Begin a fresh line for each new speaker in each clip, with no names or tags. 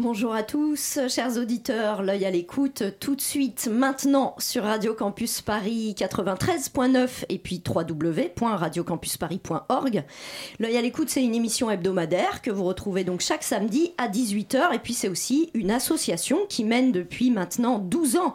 Bonjour à tous, chers auditeurs, l'œil à l'écoute tout de suite maintenant sur Radio Campus Paris 93.9 et puis www.radiocampusparis.org. L'œil à l'écoute, c'est une émission hebdomadaire que vous retrouvez donc chaque samedi à 18h et puis c'est aussi une association qui mène depuis maintenant 12 ans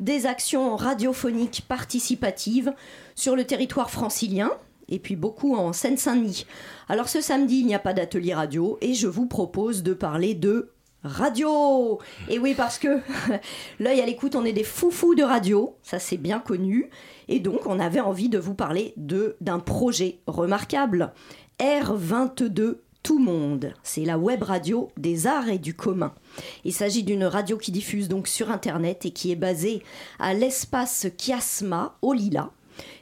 des actions radiophoniques participatives sur le territoire francilien et puis beaucoup en Seine-Saint-Denis. Alors ce samedi, il n'y a pas d'atelier radio et je vous propose de parler de radio. Et oui, parce que l'œil à l'écoute, on est des foufous de radio, ça c'est bien connu. Et donc, on avait envie de vous parler de d'un projet remarquable, R22 Tout Monde. C'est la web radio des arts et du commun. Il s'agit d'une radio qui diffuse donc sur Internet et qui est basée à l'espace Chiasma au Lila.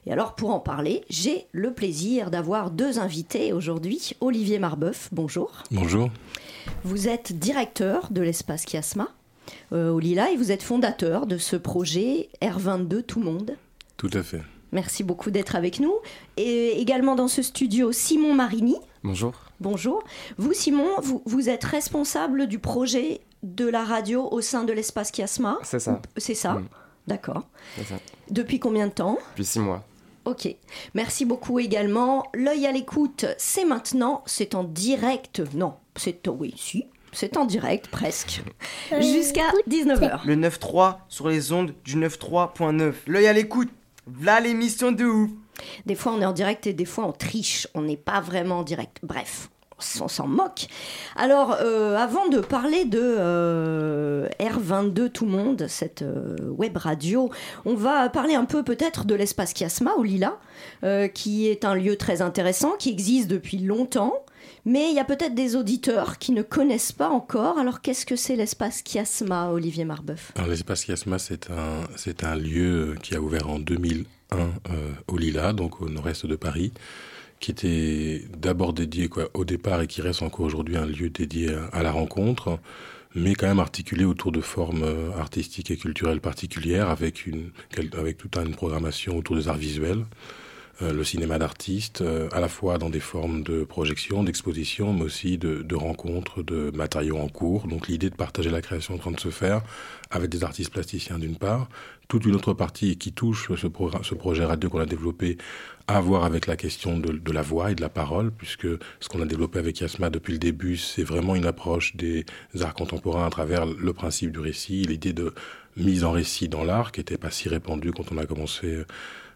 Et alors pour en parler, j'ai le plaisir d'avoir deux invités aujourd'hui. Olivier Marbeuf, bonjour.
Bonjour.
Vous êtes directeur de l'espace Chiasma euh, au Lila et vous êtes fondateur de ce projet R22 Tout Monde.
Tout à fait.
Merci beaucoup d'être avec nous. Et également dans ce studio, Simon Marini.
Bonjour.
Bonjour. Vous, Simon, vous, vous êtes responsable du projet de la radio au sein de l'espace Chiasma.
C'est ça.
C'est ça
Mm.
D'accord.
C'est ça.
Depuis combien de temps?
Depuis six mois.
Ok. Merci beaucoup également. L'œil à l'écoute, c'est maintenant. C'est en direct. Non, c'est oui, si. C'est en direct, presque. Jusqu'à 19h.
Le 9.3 sur les ondes du 9.3.9. L'œil à l'écoute. Là l'émission de ouf.
Des fois, on est en direct et des fois, on triche. On n'est pas vraiment en direct. Bref, on s'en moque. Alors, euh, avant de parler de euh, R22 Tout Monde, cette euh, web radio, on va parler un peu peut-être de l'espace Chiasma au Lila, qui est un lieu très intéressant, qui existe depuis longtemps. Mais il y a peut-être des auditeurs qui ne connaissent pas encore. Alors, qu'est-ce que c'est l'espace Chiasma, Olivier Marbeuf?
L'espace Chiasma, c'est un, c'est un lieu qui a ouvert en 2001 euh, au Lila, donc au nord-est de Paris, qui était d'abord dédié au départ et qui reste encore aujourd'hui un lieu dédié à, la rencontre, mais quand même articulé autour de formes euh, artistiques et culturelles particulières, avec, une, avec toute une programmation autour des arts visuels. euh, le cinéma d'artistes, euh, à la fois dans des formes de projection, d'exposition, mais aussi de, rencontres, de matériaux en cours. Donc l'idée de partager la création en train de se faire avec des artistes plasticiens d'une part, toute une autre partie qui touche ce projet radio qu'on a développé à voir avec la question de, la voix et de la parole, puisque ce qu'on a développé avec Yasma depuis le début, c'est vraiment une approche des arts contemporains à travers le principe du récit, l'idée de mise en récit dans l'art, qui n'était pas si répandue quand on a commencé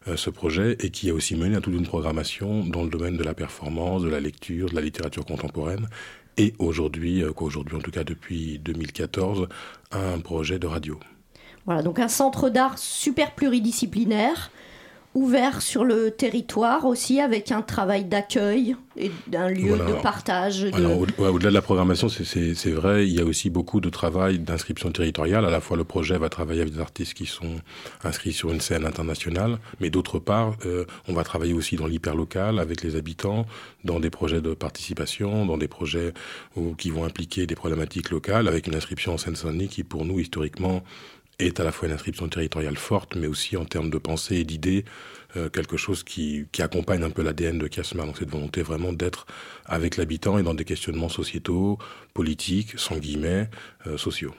euh, ce projet, et qui a aussi mené à toute une programmation dans le domaine de la performance, de la lecture, de la littérature contemporaine, et aujourd'hui, euh, qu'aujourd'hui en tout cas depuis 2014, un projet de radio.
Voilà, donc un centre d'art super pluridisciplinaire, ouvert sur le territoire aussi, avec un travail d'accueil et d'un lieu
Voilà.
de partage. de-
au- au-delà de la programmation, c'est- vrai, il y a aussi beaucoup de travail d'inscription territoriale. À la fois, le projet va travailler avec des artistes qui sont inscrits sur une scène internationale, mais d'autre part, euh, on va travailler aussi dans l'hyperlocal avec les habitants, dans des projets de participation, dans des projets où- qui vont impliquer des problématiques locales, avec une inscription en Seine-Saint-Denis qui, pour nous, historiquement, est à la fois une inscription territoriale forte, mais aussi en termes de pensée et d'idées, euh, quelque chose qui, accompagne un peu l'ADN de Casma. Donc cette volonté vraiment d'être avec l'habitant et dans des questionnements sociétaux, politiques, sans guillemets, euh, sociaux.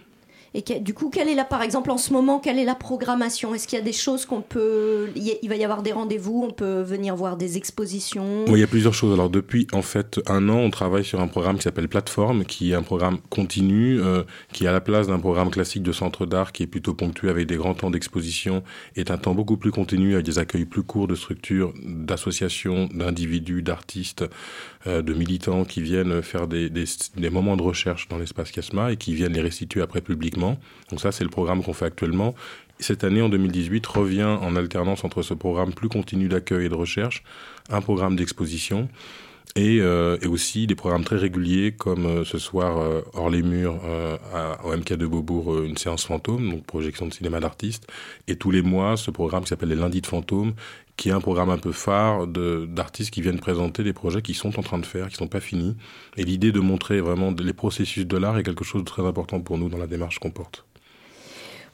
Et du coup, quelle est la, par exemple, en ce moment, quelle est la programmation? Est-ce qu'il y a des choses qu'on peut, il va y avoir des rendez-vous, on peut venir voir des expositions?
Oui, il y a plusieurs choses. Alors depuis en fait un an, on travaille sur un programme qui s'appelle Plateforme, qui est un programme continu, euh, qui à la place d'un programme classique de centre d'art, qui est plutôt ponctué avec des grands temps d'exposition, est un temps beaucoup plus continu avec des accueils plus courts de structures, d'associations, d'individus, d'artistes, euh, de militants qui viennent faire des, des, des moments de recherche dans l'espace Casma et qui viennent les restituer après publiquement. Donc ça, c'est le programme qu'on fait actuellement. Cette année, en 2018, revient en alternance entre ce programme plus continu d'accueil et de recherche, un programme d'exposition et, euh, aussi des programmes très réguliers comme euh, ce soir euh, hors les murs au MK de Beaubourg une séance fantôme donc projection de cinéma d'artistes et tous les mois ce programme qui s'appelle les lundis de fantômes qui est un programme un peu phare d'artistes qui viennent présenter des projets qui sont en train de faire qui sont pas finis et l'idée de montrer vraiment les processus de l'art est quelque chose de très important pour nous dans la démarche qu'on porte.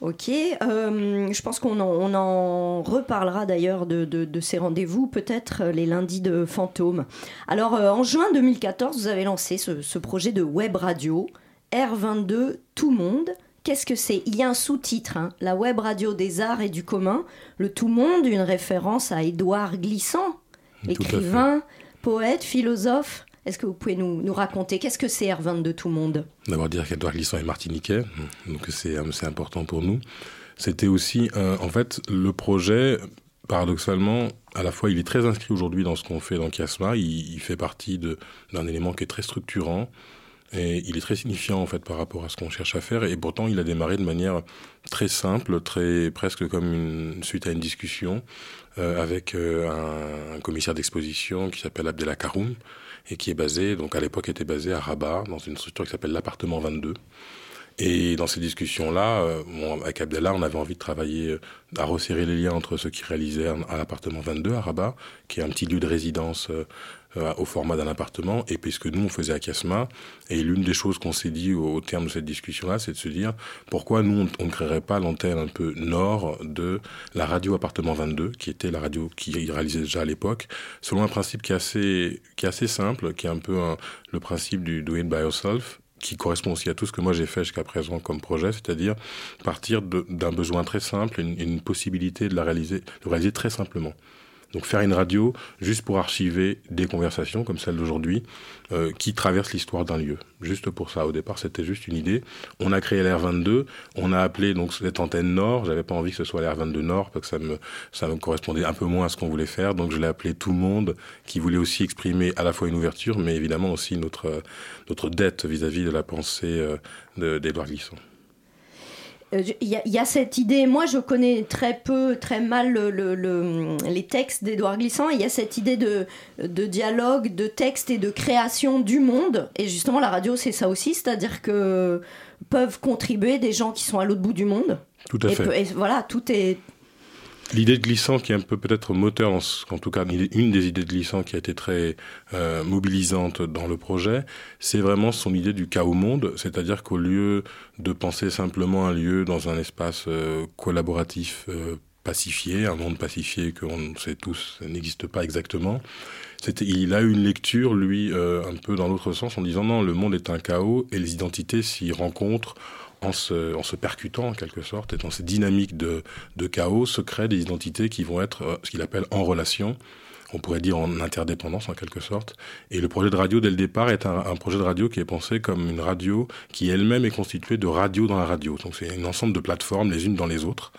Ok, euh, je pense qu'on en, reparlera d'ailleurs de, ces rendez-vous, peut-être euh, les lundis de fantômes. Alors, euh, en juin 2014, vous avez lancé ce projet de web radio, R22 Tout Monde. Qu'est-ce que c'est? Il y a un sous-titre, hein, la web radio des arts et du commun. Le Tout Monde, une référence à Édouard Glissant, écrivain, poète, philosophe. Est-ce que vous pouvez nous, nous raconter qu'est-ce que c'est R22 Tout Monde
D'abord dire qu'Edouard Glissant est martiniquais, donc c'est euh, c'est important pour nous. C'était aussi, euh, en fait, le projet, paradoxalement, à la fois il est très inscrit aujourd'hui dans ce qu'on fait dans Kiasma, il, il fait partie de- d'un élément qui est très structurant, et il est très signifiant en fait par rapport à ce qu'on cherche à faire, et pourtant il a démarré de manière très simple, très presque comme une suite à une discussion euh, avec euh, un, commissaire d'exposition qui s'appelle Abdellah Karoum et qui est basé, donc à l'époque était basé à Rabat, dans une structure qui s'appelle l'appartement 22. Et dans ces discussions-là, euh, bon, avec Abdallah, on avait envie de travailler, euh, à resserrer les liens entre ceux qui réalisaient à l'appartement 22 à Rabat, qui est un petit lieu de résidence euh, au format d'un appartement, et puisque nous, on faisait à Casma, et l'une des choses qu'on s'est dit au, terme de cette discussion-là, c'est de se dire pourquoi nous, on, ne créerait pas l'antenne un peu nord de la radio appartement 22, qui était la radio qui réalisait déjà à l'époque, selon un principe qui est assez, qui est assez simple, qui est un peu un- le principe du do it by yourself, qui correspond aussi à tout ce que moi j'ai fait jusqu'à présent comme projet, c'est-à-dire partir d'un besoin très simple, une, une possibilité de la réaliser, de réaliser très simplement. Donc faire une radio juste pour archiver des conversations comme celle d'aujourd'hui euh, qui traversent l'histoire d'un lieu. Juste pour ça. Au départ, c'était juste une idée. On a créé l'R22. On a appelé donc cette antenne Nord. J'avais pas envie que ce soit l'R22 Nord parce que ça me ça me correspondait un peu moins à ce qu'on voulait faire. Donc je l'ai appelé Tout le monde, qui voulait aussi exprimer à la fois une ouverture, mais évidemment aussi notre euh, notre dette vis-à-vis de la pensée euh, de- d'Edouard
je- Il y, a- il y a cette idée, moi je connais très peu, très mal le- le- le- les textes d'Édouard Glissant, il y a cette idée de, de dialogue, de texte et de création du monde. Et justement, la radio, c'est ça aussi, c'est-à-dire que peuvent contribuer des gens qui sont à l'autre bout du monde.
Tout à
et,
fait.
peu- et voilà, tout est.
L'idée de glissant qui est un peu peut-être moteur, en, tout cas une des idées de glissant qui a été très euh, mobilisante dans le projet, c'est vraiment son idée du chaos monde, c'est-à-dire qu'au lieu de penser simplement un lieu dans un espace euh, collaboratif euh, pacifié, un monde pacifié que on sait tous n'existe pas exactement, il a eu une lecture, lui, un peu dans l'autre sens, en disant non, le monde est un chaos et les identités s'y rencontrent en se, en se percutant en quelque sorte et dans ces dynamiques de, de chaos se créent des identités qui vont être euh, ce qu'il appelle en relation. On pourrait dire en interdépendance en quelque sorte. Et le projet de radio dès le départ est un, un projet de radio qui est pensé comme une radio qui elle-même est constituée de radio dans la radio. Donc c'est un ensemble de plateformes les unes dans les autres.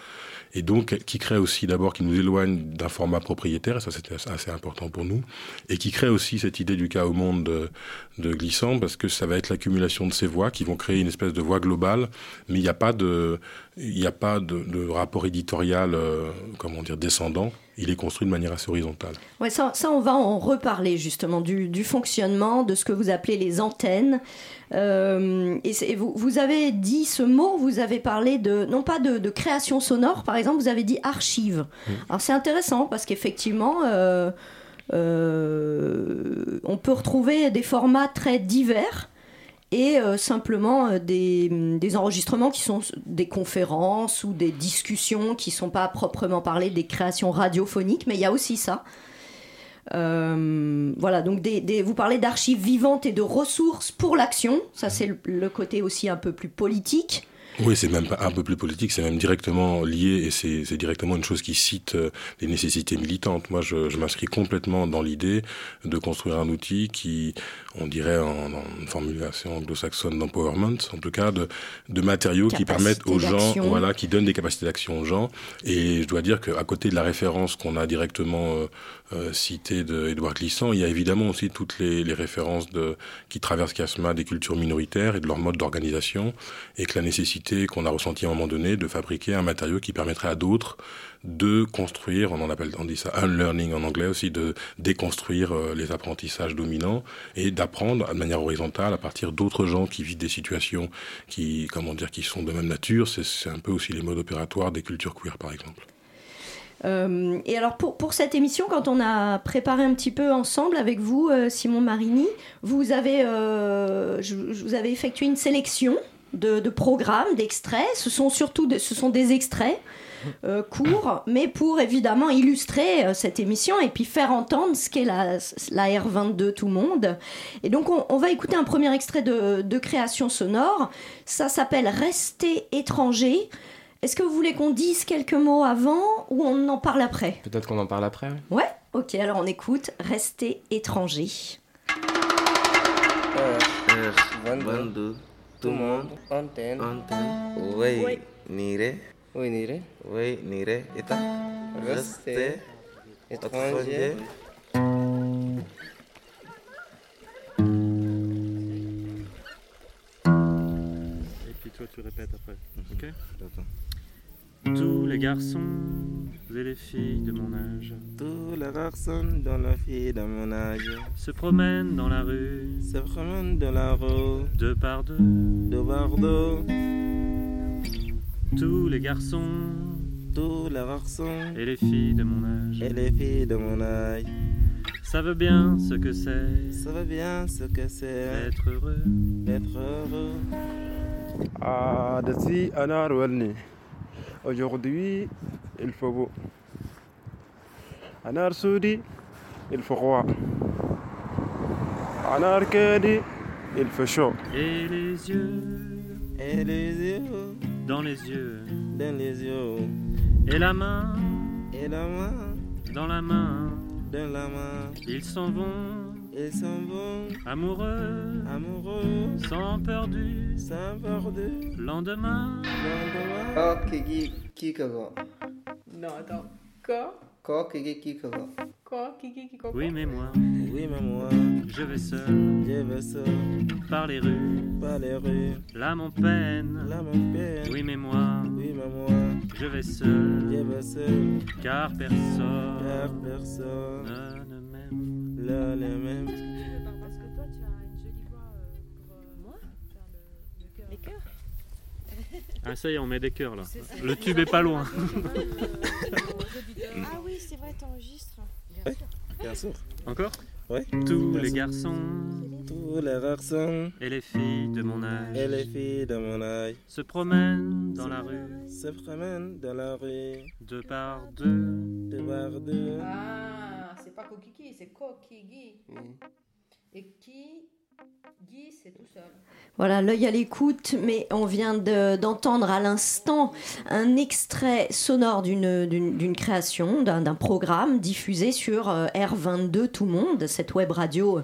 Et donc qui crée aussi d'abord, qui nous éloigne d'un format propriétaire, et ça c'était assez- important pour nous, et qui crée aussi cette idée du au monde de, glissant, parce que ça va être l'accumulation de ces voix qui vont créer une espèce de voix globale, mais il n'y a pas de, il a pas de, de rapport éditorial, euh, comment dire, descendant. Il est construit de manière assez horizontale.
Ouais, ça, ça, on va en reparler justement du, du fonctionnement, de ce que vous appelez les antennes. Euh, et vous, vous avez dit ce mot, vous avez parlé de, non pas de, de création sonore, par exemple, vous avez dit archive. Alors c'est intéressant parce qu'effectivement, euh, euh, on peut retrouver des formats très divers et euh, simplement euh, des, enregistrements qui sont des conférences ou des discussions qui sont pas proprement parlées des créations radiophoniques, mais il y a aussi ça. Euh, voilà, donc vous parlez d'archives vivantes et de ressources pour l'action, ça c'est le côté aussi un peu plus politique.
Oui, c'est même pas un peu plus politique, c'est même directement lié et c'est directement une chose qui cite euh, les nécessités militantes. Moi, je, je m'inscris complètement dans l'idée de construire un outil qui, on dirait en, en une formulation anglo-saxonne d'empowerment, en tout cas, de, de matériaux qui permettent aux gens, voilà, qui donnent des capacités d'action aux gens. Et je dois dire qu'à côté de la référence qu'on a directement euh, citée d'Edouard Glissant, il y a évidemment aussi toutes les, les références de, qui traversent Casma des cultures minoritaires et de leur mode d'organisation, et que la nécessité qu'on a ressentie à un moment donné de fabriquer un matériau qui permettrait à d'autres de construire, on en appelle, on dit ça unlearning en anglais aussi, de déconstruire euh, les apprentissages dominants et d'apprendre de manière horizontale à partir d'autres gens qui vivent des situations qui, comment dire, qui sont de même nature. C'est un peu aussi les modes opératoires des cultures queer, par exemple.
Euh, et alors pour, pour, cette émission, quand on a préparé un petit peu ensemble avec vous, euh, Simon Marini, vous avez, euh, je, vous avez effectué une sélection de, programmes, d'extraits. Ce sont surtout ce sont des extraits courts, mais pour évidemment illustrer cette émission et puis faire entendre ce qu'est la, la R22 tout le monde. Et donc on, on va écouter un premier extrait de, de création sonore. Ça s'appelle Rester étranger. Est-ce que vous voulez qu'on dise quelques mots avant ou on en parle après
Peut-être qu'on en parle après.
Oui. Ouais Ok, alors on écoute Rester étranger.
R22, tout le monde, antenne, antenne, oui, oui. nire, oui, nire, oui, nire, état, rester, étranger.
Et puis toi tu répètes après, ok? Tous les garçons et les filles de mon âge.
Tous les garçons dont les filles de mon âge
se promènent dans la rue.
Se promènent dans la rue.
Deux par deux.
Deux par deux.
Tous les garçons.
Tous les garçons
et les filles de mon âge.
Et les filles de mon âge.
Savent bien ce que c'est.
Savent bien ce que c'est.
D'être heureux.
D'être heureux.
Ah, de Anarwalni. Aujourd'hui, il faut beau. Anar Soudi, il faut roi. Anar Kadi, il faut chaud.
Et les yeux.
Et les yeux.
Dans les yeux.
Dans les yeux.
Et la main.
Et la main.
Dans la main.
Dans la main.
Ils s'en vont.
Ils s'en vont
Amoureux
Amoureux
Sans perdu
Sans perdu
Lendemain
Lendemain
Oh, Kiki, Kikago.
Non, attends. Quoi
Ko, Kiki, Kikago.
Quoi Kiki, Kiko
Oui, mais moi.
Oui, mais moi.
Je vais seul.
Je vais seul.
Par les rues.
Par les rues.
Là, mon peine.
Là, mon peine.
Oui, mais moi.
Oui, mais moi.
Je vais seul.
Je vais seul.
Car personne.
Car personne.
Ne.
Là, les mêmes.
Parce que toi, tu as une jolie voix pour moi faire le, le cœur.
Ah ça y est, on met des cœurs là. Le tube est pas loin.
ah oui, c'est vrai, t'enregistres.
Bien sûr. Bien sûr.
Encore
Oui.
Tous les garçons.
Tous les garçons.
Et les filles de mon âge.
Et les filles de mon âge.
Se promènent dans la rue.
Se promènent dans la rue.
Deux par deux.
Deux par deux.
Ah, c'est pas Kokiki, c'est Kokigi. Mmh. Et qui Guy, c'est tout seul. Voilà, l'œil à l'écoute, mais on vient d'entendre de, à l'instant un extrait sonore d'une création, d'un programme diffusé sur euh, R22 Tout Monde, cette web radio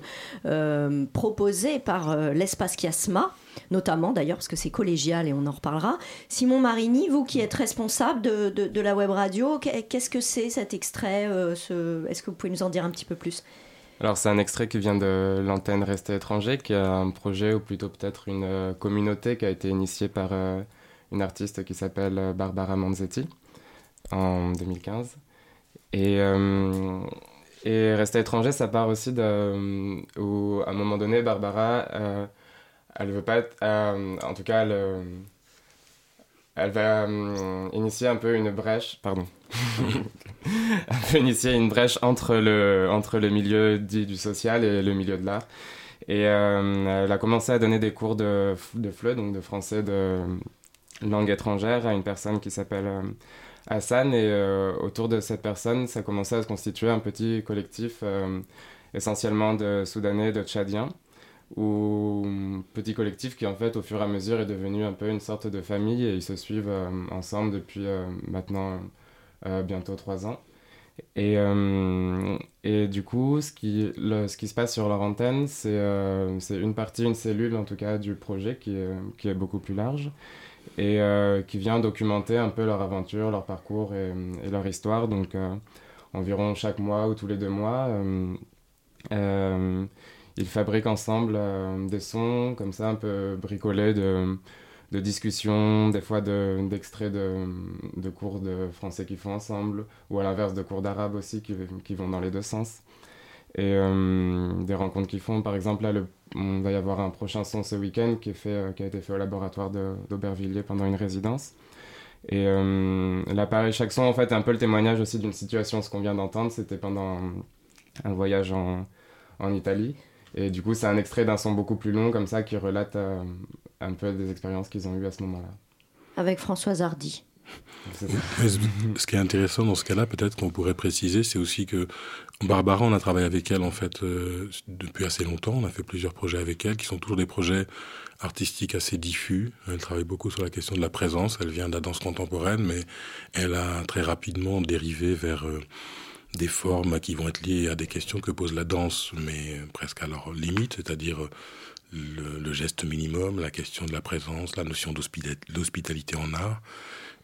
euh, proposée par euh, l'espace Chiasma notamment d'ailleurs parce que c'est collégial et on en reparlera. Simon Marini, vous qui êtes responsable de, la web radio, qu'est-ce que c'est cet extrait euh, ce... Est-ce que vous pouvez nous en dire un petit peu plus?
Alors c'est un extrait qui vient de l'antenne Rester étranger, qui est un projet ou plutôt peut-être une euh, communauté qui a été initiée par euh, une artiste qui s'appelle Barbara Manzetti en 2015. Et, euh, et Rester étranger, ça part aussi de où à un moment donné Barbara, elle veut pas être, en tout cas elle, elle va initier un peu une brèche, pardon. a initié une brèche entre le, entre le milieu dit du social et le milieu de l'art. Et euh, elle a commencé à donner des cours de, de FLE, donc de français de langue étrangère, à une personne qui s'appelle euh, Hassan. Et euh, autour de cette personne, ça a commencé à se constituer un petit collectif essentiellement de Soudanais, de Tchadiens, ou petit collectif qui en fait au fur et à mesure est devenu un peu une sorte de famille et ils se suivent euh, ensemble depuis euh, maintenant euh, bientôt trois ans. Et, et du coup, ce qui, le- ce qui se passe sur leur antenne, c'est une partie, une cellule en tout cas du projet qui est, qui est beaucoup plus large et qui vient documenter un peu leur aventure, leur parcours et, leur histoire. Donc environ chaque mois ou tous les deux mois, ils fabriquent ensemble euh, des sons comme ça un peu bricolés de, de discussions, des fois de- d'extraits de, de cours de français qu'ils font ensemble, ou à l'inverse de cours d'arabe aussi qui, qui vont dans les deux sens. Et euh, des rencontres qu'ils font, par exemple, là, le, on va y avoir un prochain son ce week-end qui, est euh, qui a été fait au laboratoire de- d'Aubervilliers pendant une résidence. Et euh, là, pareil, chaque son, en fait, est un peu le témoignage aussi d'une situation. Ce qu'on vient d'entendre, c'était pendant un voyage en, en Italie. Et du coup, c'est un extrait d'un son beaucoup plus long, comme ça, qui relate euh, un peu des expériences qu'ils ont eues à ce moment-là.
Avec Françoise Hardy.
Ce qui est intéressant dans ce cas-là, peut-être qu'on pourrait préciser, c'est aussi que Barbara, on a travaillé avec elle en fait euh, depuis assez longtemps. On a fait plusieurs projets avec elle, qui sont toujours des projets artistiques assez diffus. Elle travaille beaucoup sur la question de la présence. Elle vient de la danse contemporaine, mais elle a très rapidement dérivé vers euh, des formes qui vont être liées à des questions que pose la danse, mais presque à leur limite, c'est-à-dire le, geste minimum, la question de la présence, la notion d'hospita- d'hospitalité en art.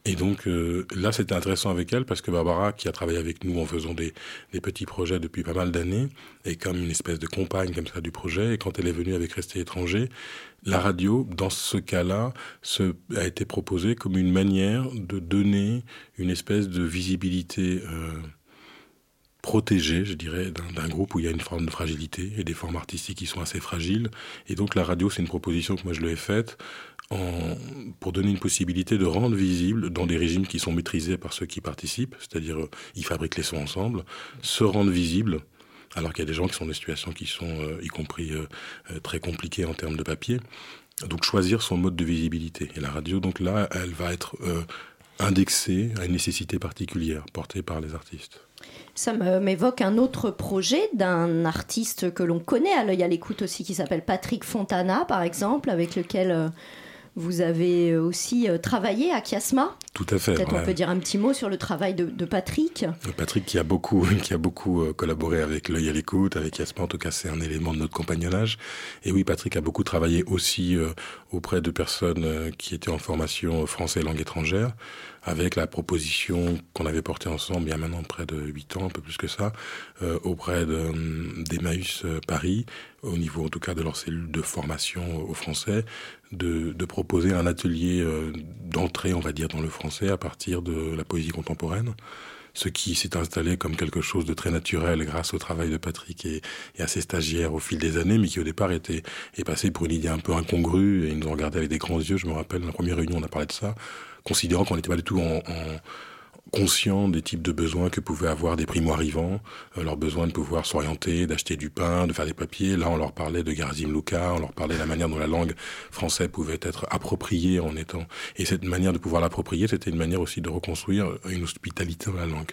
Et donc euh, là, c'était intéressant avec elle parce que Barbara, qui a travaillé avec nous en faisant des, petits projets depuis pas mal d'années, est comme une espèce de compagne comme ça du projet. Et quand elle est venue avec Rester étranger, la radio, dans ce cas-là, a été proposée comme une manière de donner une espèce de visibilité euh, protégée, je dirais, d'un groupe où il y a une forme de fragilité et des formes artistiques qui sont assez fragiles. Et donc la radio, c'est une proposition que moi je lui ai faite en, pour donner une possibilité de rendre visible dans des régimes qui sont maîtrisés par ceux qui participent, c'est-à-dire euh, ils fabriquent les sons ensemble, se rendre visible, alors qu'il y a des gens qui sont dans des situations qui sont, euh, y compris euh, très compliquées en termes de papier. Donc choisir son mode de visibilité. Et la radio, donc là, elle va être indexée à une nécessité particulière portée par les artistes.
Ça m'évoque un autre projet d'un artiste que l'on connaît à l'œil à l'écoute aussi, qui s'appelle Patrick Fontana, par exemple, avec lequel euh, vous avez aussi euh, travaillé à Kiasma.
Tout à fait.
Peut-être
ouais.
on peut dire un petit mot sur le travail de, de Patrick.
Patrick qui a beaucoup, qui a beaucoup euh, collaboré avec l'œil à l'écoute, avec Yasmin, en tout cas c'est un élément de notre compagnonnage. Et oui, Patrick a beaucoup travaillé aussi euh, auprès de personnes euh, qui étaient en formation français langue étrangère, avec la proposition qu'on avait portée ensemble il y a maintenant près de huit ans, un peu plus que ça, euh, auprès de, d'Emmaüs euh, Paris, au niveau en tout cas de leur cellule de formation au français, de, proposer un atelier euh, d'entrée, on va dire, dans le français à partir de la poésie contemporaine ce qui s'est installé comme quelque chose de très naturel grâce au travail de Patrick et, à ses stagiaires au fil des années, mais qui au départ était est passé pour une idée un peu incongrue et ils nous ont regardé avec des grands yeux. Je me rappelle, la première réunion, on a parlé de ça, considérant qu'on n'était pas du tout en conscient des types de besoins que pouvaient avoir des primo-arrivants, euh, leur besoin de pouvoir s'orienter, d'acheter du pain, de faire des papiers. Là, on leur parlait de Garazim Luka, on leur parlait de la manière dont la langue française pouvait être appropriée en étant... Et cette manière de pouvoir l'approprier, c'était une manière aussi de reconstruire une hospitalité dans la langue.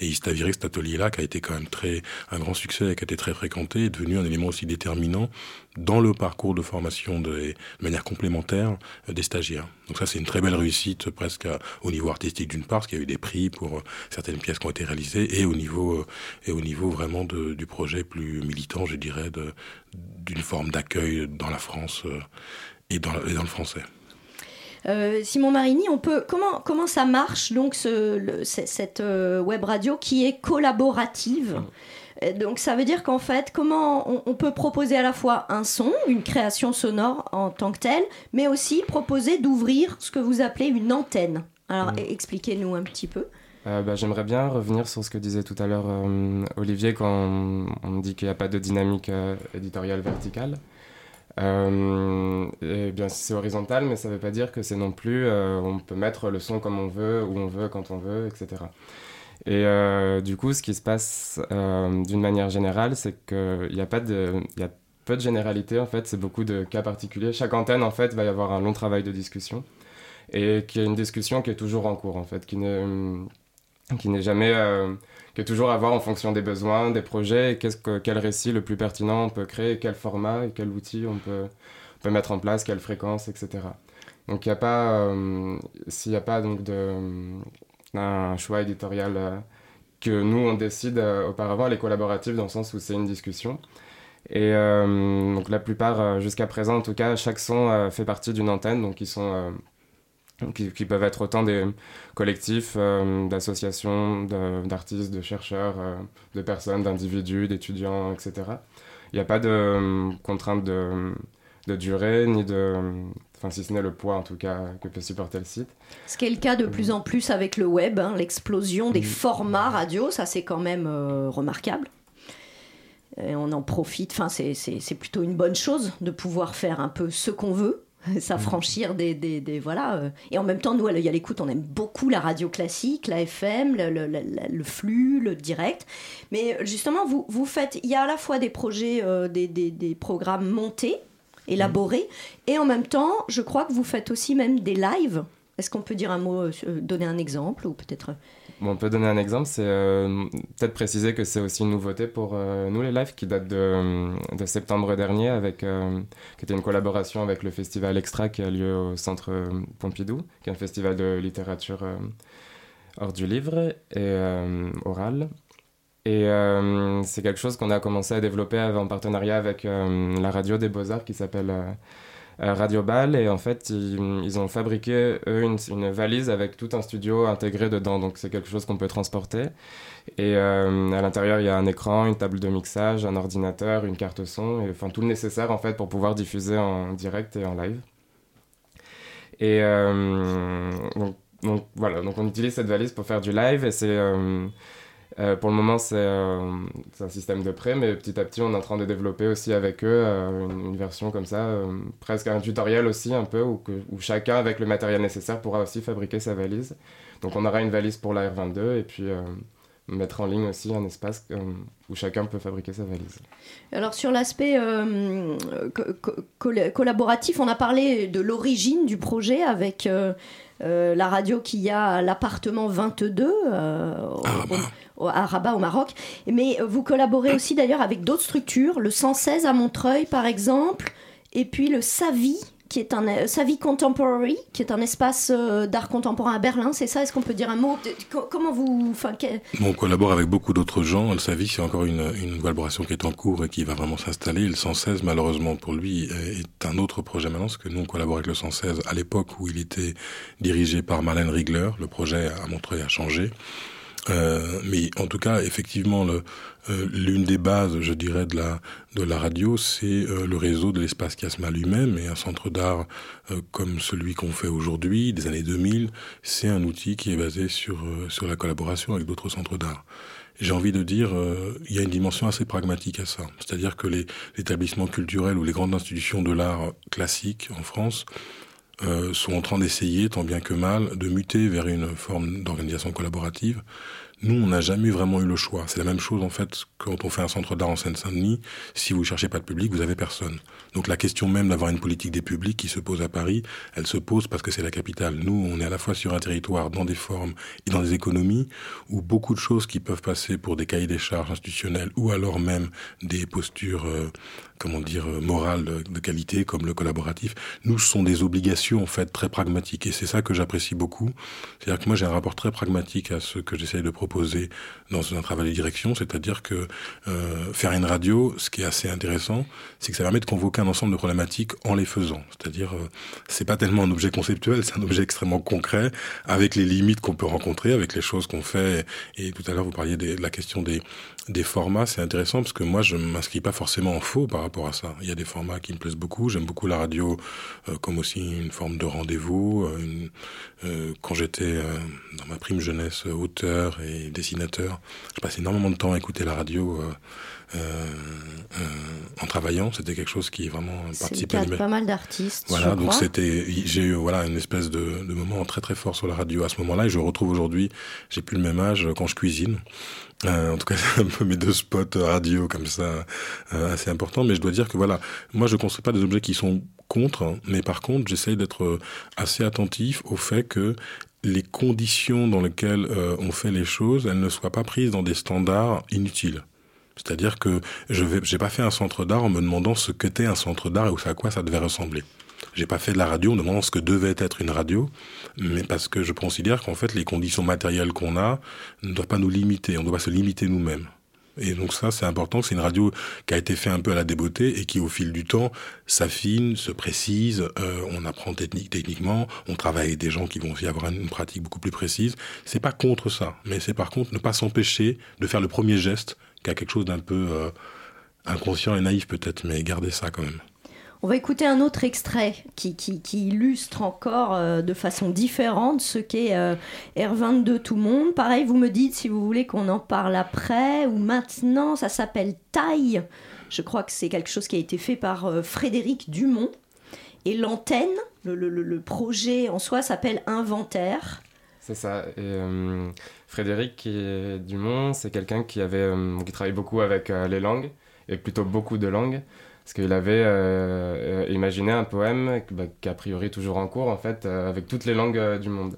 Et il s'est avéré que cet atelier-là, qui a été quand même très un grand succès et qui a été très fréquenté, est devenu un élément aussi déterminant dans le parcours de formation de, manière complémentaire euh, des stagiaires. Donc ça, c'est une très belle réussite presque au niveau artistique d'une part, parce qu'il y a eu des prix pour euh, certaines pièces qui ont été réalisées, et au niveau, euh, et au niveau vraiment du projet plus militant, je dirais, d'une forme d'accueil dans la France et dans le français.
Euh, Simon Marini, on peut comment comment ça marche donc ce, le- c- cette euh, web radio qui est collaborative? Euh, Donc ça veut dire qu'en fait, comment on, on peut proposer à la fois un son, une création sonore en tant que telle, mais aussi proposer d'ouvrir ce que vous appelez une antenne. Alors
Mm.
e- expliquez-nous un petit peu.
Euh, bah, J'aimerais bien revenir sur ce que disait tout à l'heure euh, Olivier quand on, on dit qu'il n'y a pas de dynamique euh, éditoriale verticale. Euh, et bien c'est horizontal, mais ça ne veut pas dire que c'est non plus euh, on peut mettre le son comme on veut, où on veut, quand on veut, etc. Et euh, du coup, ce qui se passe d'une manière générale, c'est qu'il n'y a pas de, il y a peu de généralité en fait, c'est beaucoup de cas particuliers. Chaque antenne en fait va y avoir un long travail de discussion et qui est une discussion qui est toujours en cours en fait, qui ne qui n'est jamais qui est toujours à voir en fonction des besoins, des projets, et qu'est-ce que, quel récit le plus pertinent on peut créer, quel format et quel outil on peut, mettre en place, quelle fréquence, etc. Donc il n'y a euh, s'il n'y a pas donc de, un choix éditorial euh, que nous on décide euh, auparavant, elle est collaborative dans le sens où c'est une discussion. Et donc la plupart, jusqu'à présent en tout cas, chaque son fait partie d'une antenne, donc ils sont qui, qui peuvent être autant des collectifs, euh, d'associations, d'artistes, de, chercheurs, euh, de personnes, d'individus, d'étudiants, etc. Il n'y a pas de euh, contrainte de, de durée, ni de... Enfin, si ce n'est le poids, en tout cas, que peut supporter le site.
Ce qui est le cas de plus en plus avec le web, hein, l'explosion des formats radio, ça c'est quand même remarquable. Et on en profite, enfin c'est plutôt une bonne chose de pouvoir faire un peu ce qu'on veut, s'affranchir des, des, des- Voilà. euh. Et en même temps, nous, à l'œil à l'écoute, on aime beaucoup la radio classique, la FM, le, le- le- le flux, le direct. Mais justement, vous, vous faites... Il y a à la fois des projets, euh, des, des- programmes montés, élaborés, et en même temps, je crois que vous faites aussi même des lives. Est-ce qu'on peut dire un mot, euh, donner un exemple ou peut-être
On peut donner un exemple, c'est euh, peut-être préciser que c'est aussi une nouveauté pour euh, nous les lives qui date de, septembre dernier, avec, euh, qui était une collaboration avec le festival Extra qui a lieu au Centre Pompidou, qui est un festival de littérature hors du livre et oral. Et c'est quelque chose qu'on a commencé à développer en partenariat avec la radio des Beaux-Arts qui s'appelle Radio Ball. Et en fait, ils, ont fabriqué, eux, une, valise avec tout un studio intégré dedans. Donc, c'est quelque chose qu'on peut transporter. Et euh, à l'intérieur, il y a un écran, une table de mixage, un ordinateur, une carte son, et, enfin tout le nécessaire en fait pour pouvoir diffuser en direct et en live. Et euh, donc, voilà, donc on utilise cette valise pour faire du live et c'est euh, euh, pour le moment c'est un système de prêt, mais petit à petit on est en train de développer aussi avec eux euh, une, version comme ça, euh, presque un tutoriel aussi un peu où, chacun avec le matériel nécessaire pourra aussi fabriquer sa valise. Donc on aura une valise pour la R22 et puis mettre en ligne aussi un espace où chacun peut fabriquer sa valise.
Alors sur l'aspect co- co- coll- collaboratif, on a parlé de l'origine du projet avec euh, la radio qu'il y a à l'appartement 22 euh, au- au- à Rabat au Maroc. Mais vous collaborez aussi d'ailleurs avec d'autres structures, le 116 à Montreuil par exemple, et puis le Savi qui est un euh, Savi Contemporary, qui est un espace euh, d'art contemporain à Berlin, c'est ça? Est-ce qu'on peut dire un mot Comment vous,
On collabore avec beaucoup d'autres gens. Le Savi, c'est encore une, une collaboration qui est en cours et qui va vraiment s'installer. Le 116, malheureusement pour lui, est un autre projet maintenant, parce que nous, on collabore avec le 116 à l'époque où il était dirigé par Marlène Rigler. Le projet à Montreuil a changé. Euh, mais en tout cas, effectivement, euh, l'une des bases, je dirais, de la de la radio, c'est euh, le réseau de l'espace Chiasma lui-même et un centre d'art euh, comme celui qu'on fait aujourd'hui, des années 2000, c'est un outil qui est basé sur euh, sur la collaboration avec d'autres centres d'art. J'ai envie de dire, euh, il y a une dimension assez pragmatique à ça. C'est-à-dire que les établissements culturels ou les grandes institutions de l'art classique en France euh, sont en train d'essayer, tant bien que mal, de muter vers une forme d'organisation collaborative. Nous, on n'a jamais vraiment eu le choix. C'est la même chose, en fait, quand on fait un centre d'art en Seine-Saint-Denis. Si vous cherchez pas de public, vous avez personne. Donc la question même d'avoir une politique des publics qui se pose à Paris, elle se pose parce que c'est la capitale. Nous, on est à la fois sur un territoire, dans des formes et dans des économies, où beaucoup de choses qui peuvent passer pour des cahiers des charges institutionnels ou alors même des postures, euh, comment dire, euh, morales de, qualité, comme le collaboratif, nous, ce sont des obligations, en fait, très pragmatiques. Et c'est ça que j'apprécie beaucoup. C'est-à-dire que moi, j'ai un rapport très pragmatique à ce que j'essaye de proposer dans un travail de direction, c'est-à-dire que euh, faire une radio, ce qui est assez intéressant, c'est que ça permet de convoquer un ensemble de problématiques en les faisant. C'est-à-dire, euh, c'est pas tellement un objet conceptuel, c'est un objet extrêmement concret, avec les limites qu'on peut rencontrer, avec les choses qu'on fait. Et tout à l'heure, vous parliez de la question des, des formats, c'est intéressant parce que moi, je m'inscris pas forcément en faux par rapport à ça. Il y a des formats qui me plaisent beaucoup. J'aime beaucoup la radio euh, comme aussi une forme de rendez-vous. euh, euh, quand j'étais dans ma prime jeunesse auteur et dessinateur, je passais énormément de temps à écouter la radio en travaillant. C'était quelque chose qui vraiment
le
participait
cas
à
de
l'image-
pas mal d'artistes.
voilà,
je
donc c'était, j'ai eu voilà une espèce de, de moment très très fort sur la radio à ce moment-là, et je retrouve aujourd'hui, j'ai plus le même âge quand je cuisine. Euh, en tout cas, c'est un peu mes deux spots radio comme ça, euh, assez importants. Mais je dois dire que voilà, moi je construis pas des objets qui sont contre, hein, mais par contre, j'essaye d'être euh, assez attentif au fait que les conditions dans lesquelles euh, on fait les choses, elles ne soient pas prises dans des standards inutiles. C'est-à-dire que je j'ai pas fait un centre d'art en me demandant ce qu'était un centre d'art et à quoi ça devait ressembler. J'ai pas fait de la radio en me demandant ce que devait être une radio, mais parce que je considère qu'en fait les conditions matérielles qu'on a ne doivent pas nous limiter, on doit pas se limiter nous-mêmes. Et donc ça, c'est important. C'est une radio qui a été faite un peu à la débeauté et qui, au fil du temps, s'affine, se précise. Euh, on apprend technique, techniquement. On travaille avec des gens qui vont y avoir une pratique beaucoup plus précise. C'est pas contre ça, mais c'est par contre ne pas s'empêcher de faire le premier geste, qui a quelque chose d'un peu euh, inconscient et naïf peut-être, mais garder ça quand même.
On va écouter un autre extrait qui, qui, qui illustre encore euh, de façon différente ce qu'est euh, R22 Tout le monde. Pareil, vous me dites si vous voulez qu'on en parle après ou maintenant. Ça s'appelle Taille. Je crois que c'est quelque chose qui a été fait par euh, Frédéric Dumont. Et l'antenne, le, le- le- le projet en soi s'appelle Inventaire.
C'est ça. Et euh, Frédéric Dumont, c'est quelqu'un qui avait euh, qui travaille beaucoup avec euh, les langues et plutôt beaucoup de langues parce qu'il avait euh, imaginé un poème bah, a priori toujours en cours en fait avec toutes les langues du monde,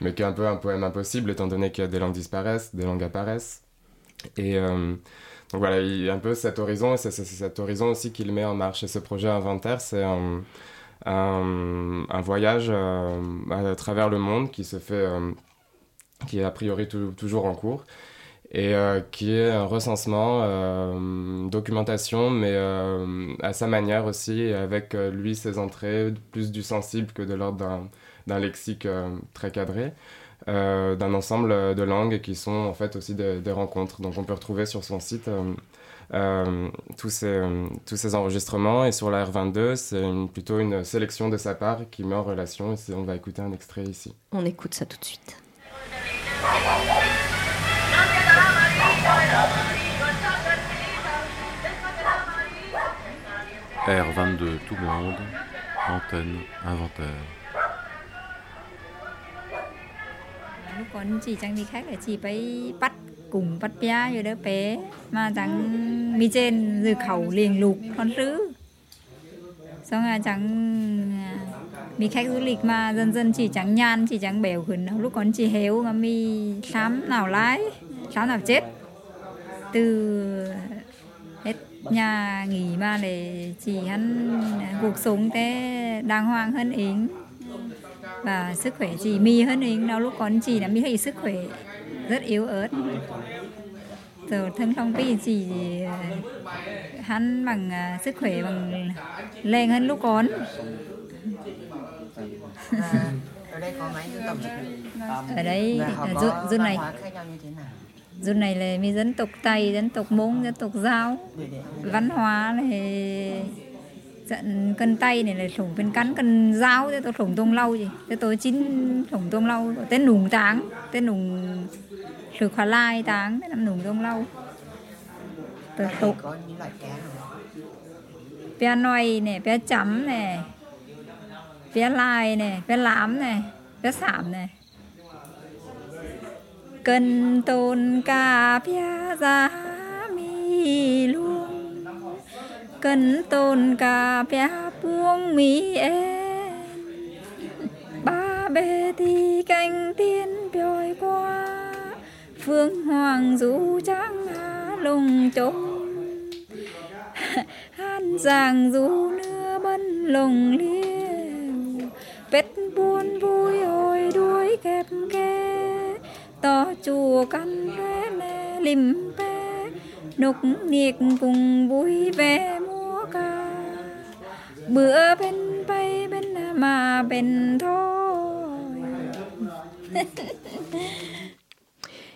mais qui est un peu un poème impossible étant donné a des langues disparaissent, des langues apparaissent. Et donc voilà, il y a un peu cet horizon, c'est cet horizon aussi qu'il met en marche. Et ce projet Inventaire, c'est un, voyage à travers le monde qui se fait, qui est a priori tou- toujours en cours, et euh, qui est un recensement, euh, documentation, mais euh, à sa manière aussi, avec euh, lui ses entrées, plus du sensible que de l'ordre d'un- lexique très cadré d'un ensemble de langues qui sont en fait aussi des, rencontres. Donc on peut retrouver sur son site tous, ces, tous ces enregistrements et sur la R22 c'est plutôt une sélection de sa part qui met en relation et on va écouter un extrait ici.
On écoute ça tout de suite.
R22 Tout le monde, antenne, inventaire.
lúc còn chỉ chẳng đi khác là chỉ phải bắt cùng bắt bia rồi đó bé mà chẳng mi trên rồi khẩu liền lục con rứ xong là chẳng à, mi khách du lịch mà dần dần chỉ trắng nhan chỉ trắng bèo hơn lúc còn chỉ héo mà mi sám nào lái sám nào chết. Từ hết nhà nghỉ mà để chỉ hắn cuộc sống thế đàng hoàng hơn yến và sức khỏe chỉ mi hơn yến đâu. Lúc còn chỉ là mi thấy sức khỏe rất yếu ớt. Rồi thân trong cái chỉ ờ, hắn bằng ờ, sức khỏe bằng lên hơn lúc còn
ở đây có mấy dân tộc
ở đây à, dân,
văn
này. Dân này là mi dân tộc tây dân tộc mông dân tộc giao. Văn hóa này trận cân tay này là sủng bên cắn cân dao thế tôi sủng tông lâu gì thế tôi chín sủng tông lâu tên nùng táng tên nùng sự khóa lai táng thế năm nùng tông lâu. Tôi
Ở
bé noay này bé chấm này vé lai này, vé lám này, vé sảm này. Cần tôn ca phía giá mi luôn. Cần tôn ca phía buông mi em. Ba bề thì canh tiên bồi qua. Phương hoàng du trắng hà lùng trống han giang du nưa bân lồng liên vết buồn vui ôi, đuối kẹp kê to chùa căn rê nè lim bê nục niệt cùng vui vẻ múa ca. Bữa bên bay, bên mà bên thôi.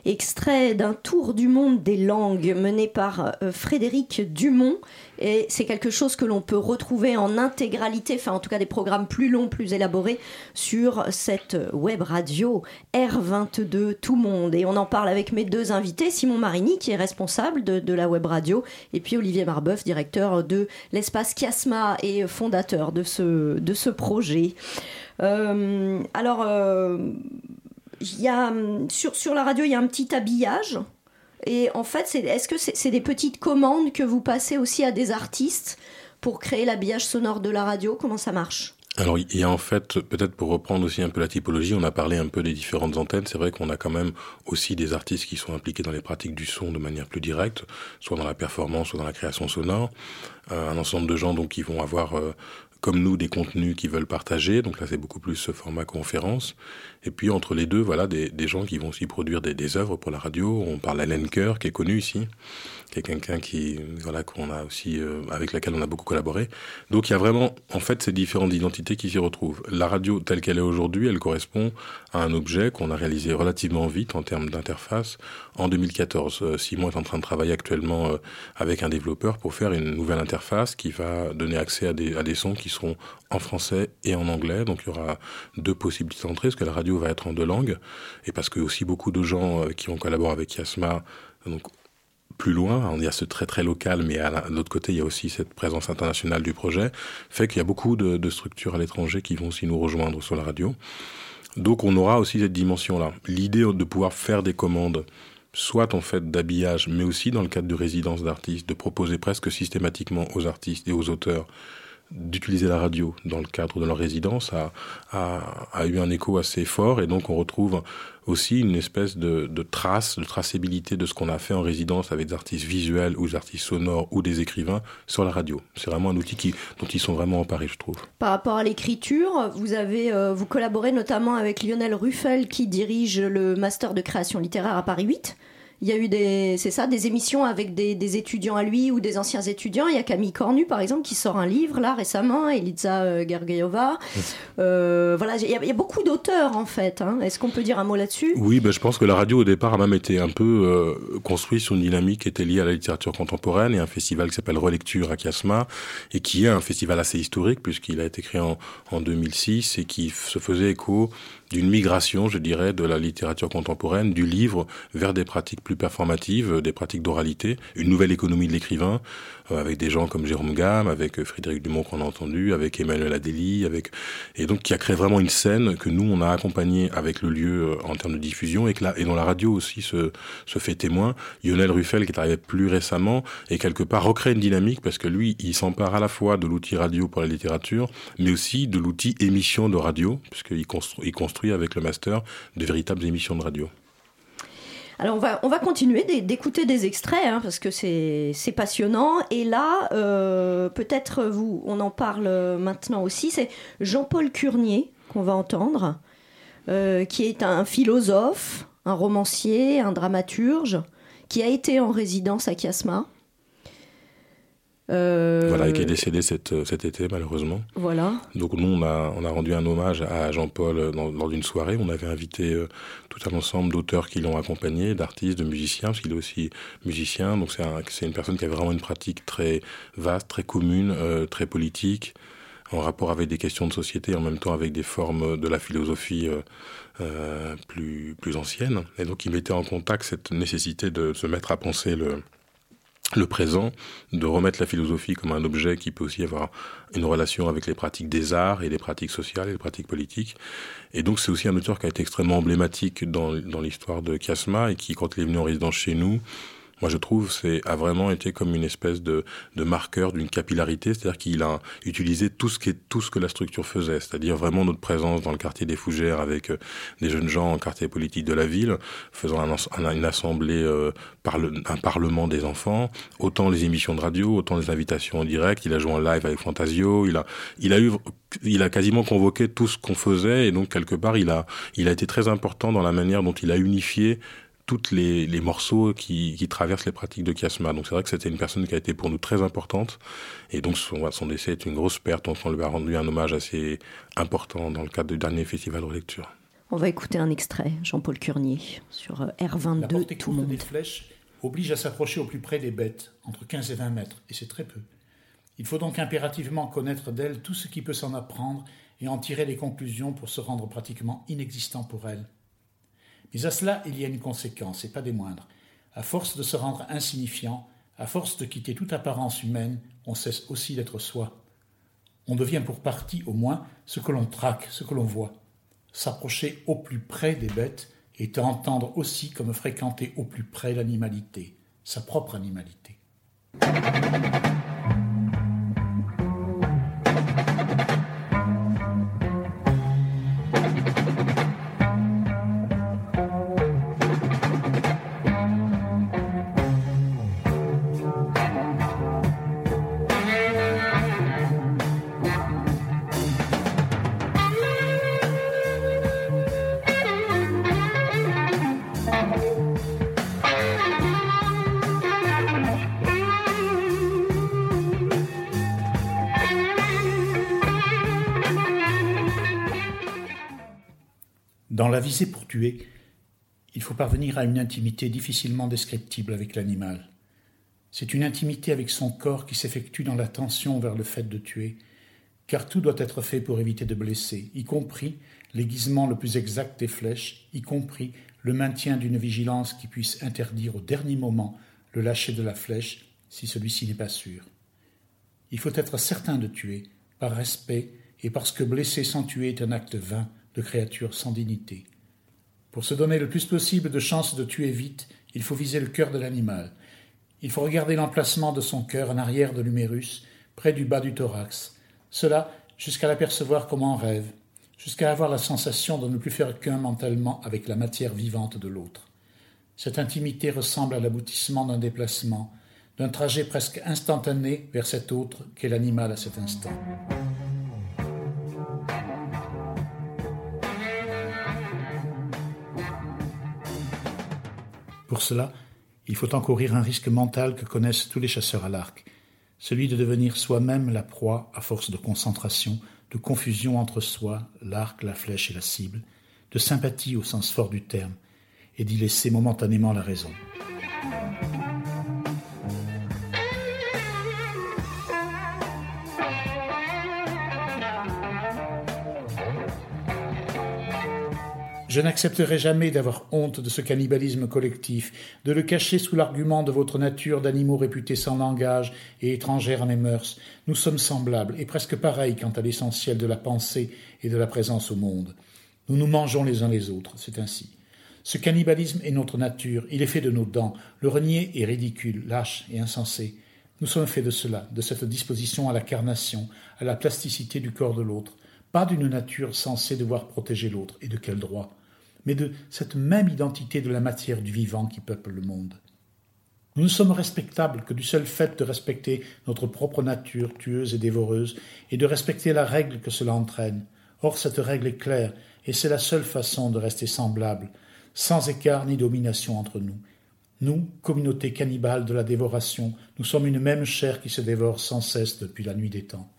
Extrait d'un tour du monde des langues mené par euh, Frédéric Dumont. Et c'est quelque chose que l'on peut retrouver en intégralité, enfin en tout cas des programmes plus longs, plus élaborés sur cette web radio R22 Tout Monde. Et on en parle avec mes deux invités, Simon Marini qui est responsable de, la web radio, et puis Olivier Marbeuf, directeur de l'espace Chiasma et fondateur de ce, projet. Euh, alors, euh, sur la radio, il y a un petit habillage. Et en fait, est-ce que c'est c'est des petites commandes que vous passez aussi à des artistes pour créer l'habillage sonore de la radio? Comment ça marche?
Alors, il y a en fait, peut-être pour reprendre aussi un peu la typologie, on a parlé un peu des différentes antennes. C'est vrai qu'on a quand même aussi des artistes qui sont impliqués dans les pratiques du son de manière plus directe, soit dans la performance, soit dans la création sonore. Euh, un ensemble de gens donc qui vont avoir euh, comme nous des contenus qu'ils veulent partager. Donc là, c'est beaucoup plus ce format conférence. Et puis entre les deux, voilà, des, gens qui vont aussi produire des, des œuvres pour la radio. On parle d'Hélène Coeur, qui est connue ici, qui est quelqu'un qui, voilà, qu'on a aussi, euh, avec laquelle on a beaucoup collaboré. Donc il y a vraiment, en fait, ces différentes identités qui s'y retrouvent. La radio telle qu'elle est aujourd'hui, elle correspond à un objet qu'on a réalisé relativement vite en termes d'interface en 2014. Euh, Simon est en train de travailler actuellement euh, avec un développeur pour faire une nouvelle interface qui va donner accès à des, à des sons qui seront en français et en anglais. Donc il y aura deux possibilités d'entrée, parce que la radio va être en deux langues, et parce que aussi beaucoup de gens qui ont collaboré avec Yasma, donc plus loin, il y a ce très très local, mais à l'autre côté, il y a aussi cette présence internationale du projet, fait qu'il y a beaucoup de, structures à l'étranger qui vont aussi nous rejoindre sur la radio. Donc on aura aussi cette dimension-là. L'idée de pouvoir faire des commandes soit en fait d'habillage, mais aussi dans le cadre de résidence d'artistes, de proposer presque systématiquement aux artistes et aux auteurs d'utiliser la radio dans le cadre de leur résidence a, a, eu un écho assez fort et donc on retrouve aussi une espèce de, trace, de traçabilité de ce qu'on a fait en résidence avec des artistes visuels ou des artistes sonores ou des écrivains sur la radio. C'est vraiment un outil dont ils sont vraiment emparés, je trouve.
Par rapport à l'écriture, vous avez euh, vous collaborez notamment avec Lionel Ruffel qui dirige le master de création littéraire à Paris 8. Il y a eu des, c'est ça, des émissions avec des, des, étudiants à lui ou des anciens étudiants. Il y a Camille Cornu, par exemple, qui sort un livre là récemment, Eliza euh, Gergayova. Euh, voilà, il y, a, il y, a beaucoup d'auteurs en fait. Hein. Est-ce qu'on peut dire un mot là-dessus?
Oui, ben, je pense que la radio au départ a même été un peu euh, construite sur une dynamique qui était liée à la littérature contemporaine et un festival qui s'appelle Relecture à Kiasma et qui est un festival assez historique puisqu'il a été créé en, en 2006 et qui se faisait écho d'une migration, je dirais, de la littérature contemporaine, du livre vers des pratiques plus performatives, des pratiques d'oralité, une nouvelle économie de l'écrivain, euh, avec des gens comme Jérôme Gamme, avec Frédéric Dumont qu'on a entendu, avec Emmanuel Adélie, avec et donc qui a créé vraiment une scène que nous on a accompagnée avec le lieu en termes de diffusion et que là et dont la radio aussi se se fait témoin. Lionel Ruffel qui est arrivé plus récemment et quelque part recrée une dynamique parce que lui il s'empare à la fois de l'outil radio pour la littérature, mais aussi de l'outil émission de radio puisqu'il construit, il construit avec le master de véritables émissions de radio.
Alors on va, on va continuer d'écouter des extraits hein, parce que c'est passionnant. Et là, euh, peut-être vous, on en parle maintenant aussi, c'est Jean-Paul Curnier qu'on va entendre, euh, qui est un philosophe, un romancier, un dramaturge, qui a été en résidence à Kiasma.
Euh... Voilà, et qui est décédé cet, cet été, malheureusement.
Voilà.
Donc, nous, on a, on a rendu un hommage à Jean-Paul dans, lors d'une soirée. On avait invité euh, tout un ensemble d'auteurs qui l'ont accompagné, d'artistes, de musiciens, parce qu'il est aussi musicien. Donc, c'est un, une personne qui a vraiment une pratique très vaste, très commune, euh, très politique, en rapport avec des questions de société, en même temps avec des formes de la philosophie euh, euh, plus, plus anciennes. Et donc, il mettait en contact cette nécessité de se mettre à penser le le présent, de remettre la philosophie comme un objet qui peut aussi avoir une relation avec les pratiques des arts et les pratiques sociales et les pratiques politiques. Et donc c'est aussi un auteur qui a été extrêmement emblématique dans, dans l'histoire de Kiasma et qui, quand il est venu en résidence chez nous, moi je trouve c'est a vraiment été comme une espèce de, de marqueur d'une capillarité, c'est-à-dire qu'il a utilisé tout ce qui est tout ce que la structure faisait, c'est-à-dire vraiment notre présence dans le quartier des Fougères avec euh, des jeunes gens en quartier politique de la ville, faisant un, un, une assemblée, euh, parle, un parlement des enfants, autant les émissions de radio, autant les invitations en direct. Il a joué en live avec Fantasio, il a il a eu il a quasiment convoqué tout ce qu'on faisait et donc quelque part il a il a été très important dans la manière dont il a unifié toutes les, les morceaux qui, qui, traversent les pratiques de Kiasma. Donc c'est vrai que c'était une personne qui a été pour nous très importante. Et donc son, son décès est une grosse perte. Donc on lui a rendu un hommage assez important dans le cadre du dernier festival de lecture.
On va écouter un extrait, Jean-Paul Curnier, sur euh, R22.
La portée courte des flèches oblige à s'approcher au plus près des bêtes, entre 15 et 20 mètres, et c'est très peu. Il faut donc impérativement connaître d'elles tout ce qui peut s'en apprendre et en tirer les conclusions pour se rendre pratiquement inexistant pour elles. Mais à cela, il y a une conséquence, et pas des moindres. À force de se rendre insignifiant, à force de quitter toute apparence humaine, on cesse aussi d'être soi. On devient pour partie, au moins, ce que l'on traque, ce que l'on voit. S'approcher au plus près des bêtes et entendre aussi comme fréquenter au plus près l'animalité, sa propre animalité. La visée pour tuer, il faut parvenir à une intimité difficilement descriptible avec l'animal. C'est une intimité avec son corps qui s'effectue dans l'attention vers le fait de tuer, car tout doit être fait pour éviter de blesser, y compris l'aiguisement le plus exact des flèches, y compris le maintien d'une vigilance qui puisse interdire au dernier moment le lâcher de la flèche si celui-ci n'est pas sûr. Il faut être certain de tuer, par respect et parce que blesser sans tuer est un acte vain de créature sans dignité. Pour se donner le plus possible de chances de tuer vite, il faut viser le cœur de l'animal. Il faut regarder l'emplacement de son cœur en arrière de l'humérus, près du bas du thorax. Cela jusqu'à l'apercevoir comme en rêve, jusqu'à avoir la sensation de ne plus faire qu'un mentalement avec la matière vivante de l'autre. Cette intimité ressemble à l'aboutissement d'un déplacement, d'un trajet presque instantané vers cet autre qu'est l'animal à cet instant. Pour cela, il faut encourir un risque mental que connaissent tous les chasseurs à l'arc, celui de devenir soi-même la proie à force de concentration, de confusion entre soi, l'arc, la flèche et la cible, de sympathie au sens fort du terme, et d'y laisser momentanément la raison. Je n'accepterai jamais d'avoir honte de ce cannibalisme collectif, de le cacher sous l'argument de votre nature d'animaux réputés sans langage et étrangères à mes mœurs. Nous sommes semblables et presque pareils quant à l'essentiel de la pensée et de la présence au monde. Nous nous mangeons les uns les autres, c'est ainsi. Ce cannibalisme est notre nature, il est fait de nos dents. Le renier est ridicule, lâche et insensé. Nous sommes faits de cela, de cette disposition à la carnation, à la plasticité du corps de l'autre, pas d'une nature censée devoir protéger l'autre, et de quel droit, mais de cette même identité de la matière du vivant qui peuple le monde. Nous ne sommes respectables que du seul fait de respecter notre propre nature tueuse et dévoreuse, et de respecter la règle que cela entraîne. Or cette règle est claire, et c'est la seule façon de rester semblables, sans écart ni domination entre nous. Nous, communauté cannibale de la dévoration, nous sommes une même chair qui se dévore sans cesse depuis la nuit des temps.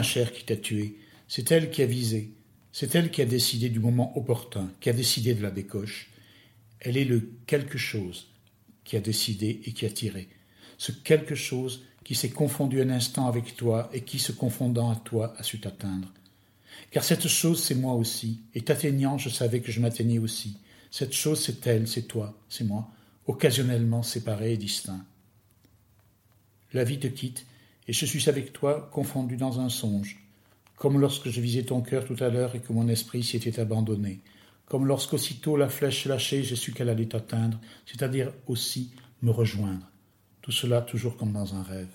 Ma qui t'a tué, c'est elle qui a visé, c'est elle qui a décidé du moment opportun, qui a décidé de la décoche. Elle est le quelque chose qui a décidé et qui a tiré. Ce quelque chose qui s'est confondu un instant avec toi et qui, se confondant à toi, a su t'atteindre. Car cette chose, c'est moi aussi, et t'atteignant, je savais que je m'atteignais aussi. Cette chose, c'est elle, c'est toi, c'est moi, occasionnellement séparés et distincts. La vie te quitte, et je suis avec toi confondu dans un songe, comme lorsque je visais ton cœur tout à l'heure et que mon esprit s'y était abandonné, comme lorsqu'aussitôt la flèche lâchée, j'ai su qu'elle allait t'atteindre, c'est-à-dire aussi me rejoindre. Tout cela toujours comme dans un rêve.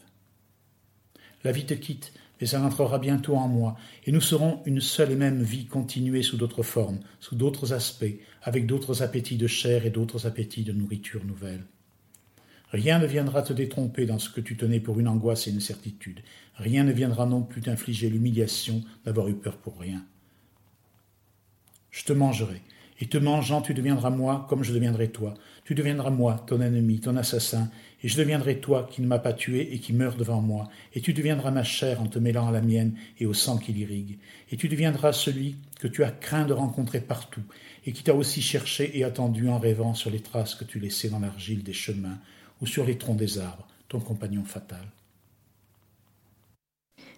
La vie te quitte, mais elle entrera bientôt en moi, et nous serons une seule et même vie continuée sous d'autres formes, sous d'autres aspects, avec d'autres appétits de chair et d'autres appétits de nourriture nouvelle. Rien ne viendra te détromper dans ce que tu tenais pour une angoisse et une certitude. Rien ne viendra non plus t'infliger l'humiliation d'avoir eu peur pour rien. Je te mangerai, et te mangeant, tu deviendras moi comme je deviendrai toi. Tu deviendras moi, ton ennemi, ton assassin, et je deviendrai toi qui ne m'as pas tué et qui meurs devant moi, et tu deviendras ma chair en te mêlant à la mienne et au sang qui l'irrigue, et tu deviendras celui que tu as craint de rencontrer partout, et qui t'a aussi cherché et attendu en rêvant sur les traces que tu laissais dans l'argile des chemins ou sur les troncs des arbres, ton compagnon fatal.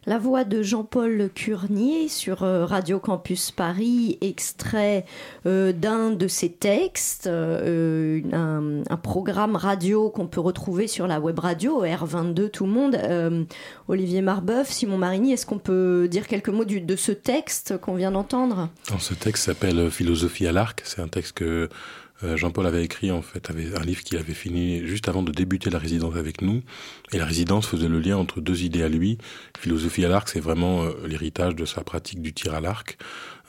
La voix de Jean-Paul Curnier sur euh, Radio Campus Paris, extrait euh, d'un de ses textes, euh, un, un programme radio qu'on peut retrouver sur la web radio, R22 Tout le monde. Euh, Olivier Marbeuf, Simon Marigny, est-ce qu'on peut dire quelques mots du- de ce texte qu'on vient d'entendre?
Ce texte s'appelle Philosophie à l'arc. C'est un texte que Jean-Paul avait écrit, en fait, un livre qu'il avait fini juste avant de débuter la résidence avec nous. Et la résidence faisait le lien entre deux idées à lui. Philosophie à l'arc, c'est vraiment euh, l'héritage de sa pratique du tir à l'arc,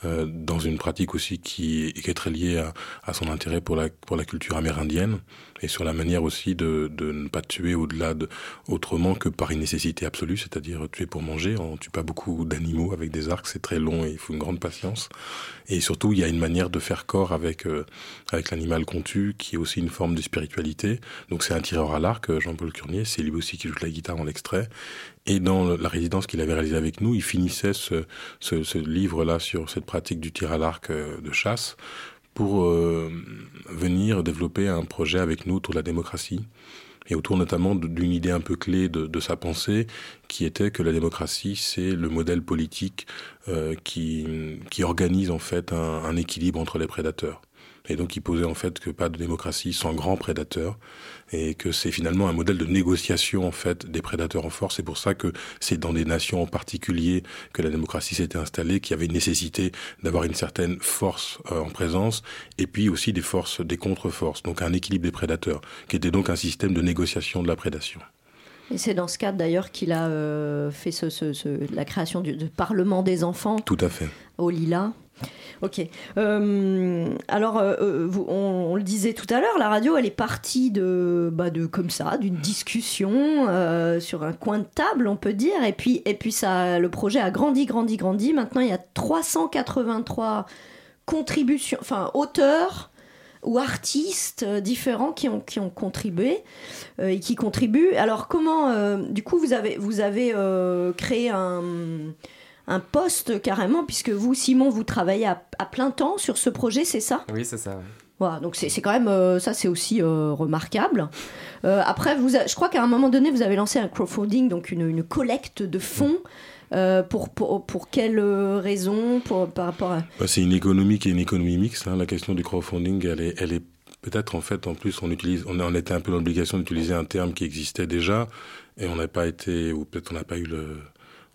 euh, dans une pratique aussi qui, est très liée à, son intérêt pour la, culture amérindienne et sur la manière aussi de, ne pas tuer au-delà de autrement que par une nécessité absolue, c'est-à-dire tuer pour manger. On tue pas beaucoup d'animaux avec des arcs, c'est très long et il faut une grande patience. Et surtout, il y a une manière de faire corps avec euh, l'animal qu'on tue, qui est aussi une forme de spiritualité. Donc c'est un tireur à l'arc, Jean-Paul Curnier, c'est lui aussi qui joue de la guitare en extrait. Et dans la résidence qu'il avait réalisée avec nous, il finissait ce, livre-là sur cette pratique du tir à l'arc euh, de chasse pour euh, venir développer un projet avec nous autour de la démocratie et autour notamment d'une idée un peu clé de, sa pensée, qui était que la démocratie, c'est le modèle politique euh, qui, organise en fait un équilibre entre les prédateurs. Et donc il posait en fait que pas de démocratie sans grands prédateurs, et que c'est finalement un modèle de négociation en fait des prédateurs en force. C'est pour ça que c'est dans des nations en particulier que la démocratie s'était installée, qu'il y avait une nécessité d'avoir une certaine force euh, en présence, et puis aussi des forces, des contre-forces, donc un équilibre des prédateurs, qui était donc un système de négociation de la prédation.
Et c'est dans ce cadre d'ailleurs qu'il a euh, fait ce, ce- ce- la création du, du Parlement des enfants
Tout à fait.
au Lila. Ok. Euh, alors, euh, euh, on, le disait tout à l'heure, la radio, elle est partie de, bah, de comme ça, d'une discussion sur un coin de table, on peut dire. Et puis, et puis ça, le projet a grandi, grandi, grandi. Maintenant, il y a 383 contributions, enfin auteurs ou artistes différents qui ont, qui ont contribué et qui contribuent. Alors comment, du coup, vous avez, vous avez créé un, un poste carrément, puisque vous, Simon, vous travaillez à, à plein temps sur ce projet, c'est ça?
Oui, c'est ça. ouais.
voilà, donc c'est c'est quand même, euh, ça c'est aussi euh, remarquable. Euh, après, vous a- je crois qu'à un moment donné, vous avez lancé un crowdfunding, donc une, une collecte de fonds. euh, pour, pour, pour quelles raisons pour, Par rapport à...
Bah, C'est une économie qui est une économie mixte. hein. La question du crowdfunding, elle est, elle est peut-être en fait, en plus, on utilise, on, on était un peu dans l'obligation d'utiliser un terme qui existait déjà, et on n'a pas été, ou peut-être on n'a pas eu le,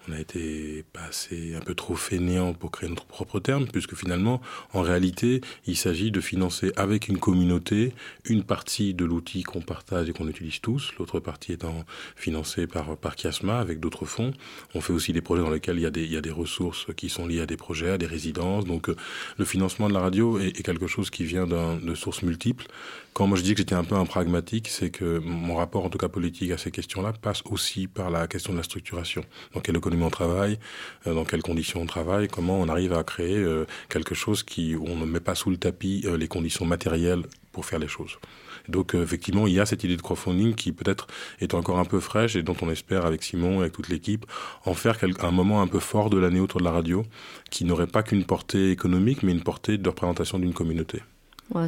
on a été pas assez, un peu trop fainéant pour créer notre propre terme, puisque finalement, en réalité, il s'agit de financer avec une communauté une partie de l'outil qu'on partage et qu'on utilise tous, l'autre partie étant financée par, par Chiasma avec d'autres fonds. On fait aussi des projets dans lesquels il y a des, il y a des ressources qui sont liées à des projets, à des résidences. Donc, euh, le financement de la radio est, quelque chose qui vient de sources multiples. Quand moi je dis que j'étais un peu un pragmatique, c'est que mon rapport, en tout cas politique, à ces questions-là passe aussi par la question de la structuration. Quelle on travaille, euh, dans quelles conditions on travaille, comment on arrive à créer euh, quelque chose qui, où on ne met pas sous le tapis euh, les conditions matérielles pour faire les choses. Donc effectivement, il y a cette idée de crowdfunding qui peut-être est encore un peu fraîche et dont on espère avec Simon et avec toute l'équipe en faire un moment un peu fort de l'année autour de la radio qui n'aurait pas qu'une portée économique mais une portée de représentation d'une communauté.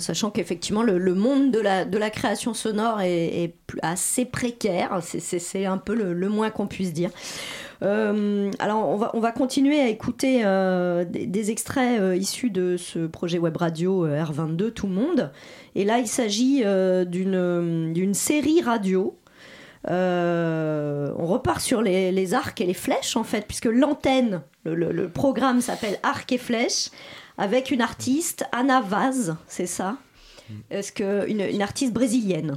Sachant qu'effectivement, le, monde de la, de création sonore est, assez précaire. C'est- un peu le, moins qu'on puisse dire. Euh, alors, on va, on va continuer à écouter euh, des, extraits euh, issus de ce projet web radio euh, R22 Tout monde. Et là, il s'agit d'une série radio. On repart sur les, arcs et les flèches, en fait, puisque l'antenne, le, programme s'appelle Arcs et flèches, avec une artiste, Anna Vaz, c'est ça Est-ce que une, artiste brésilienne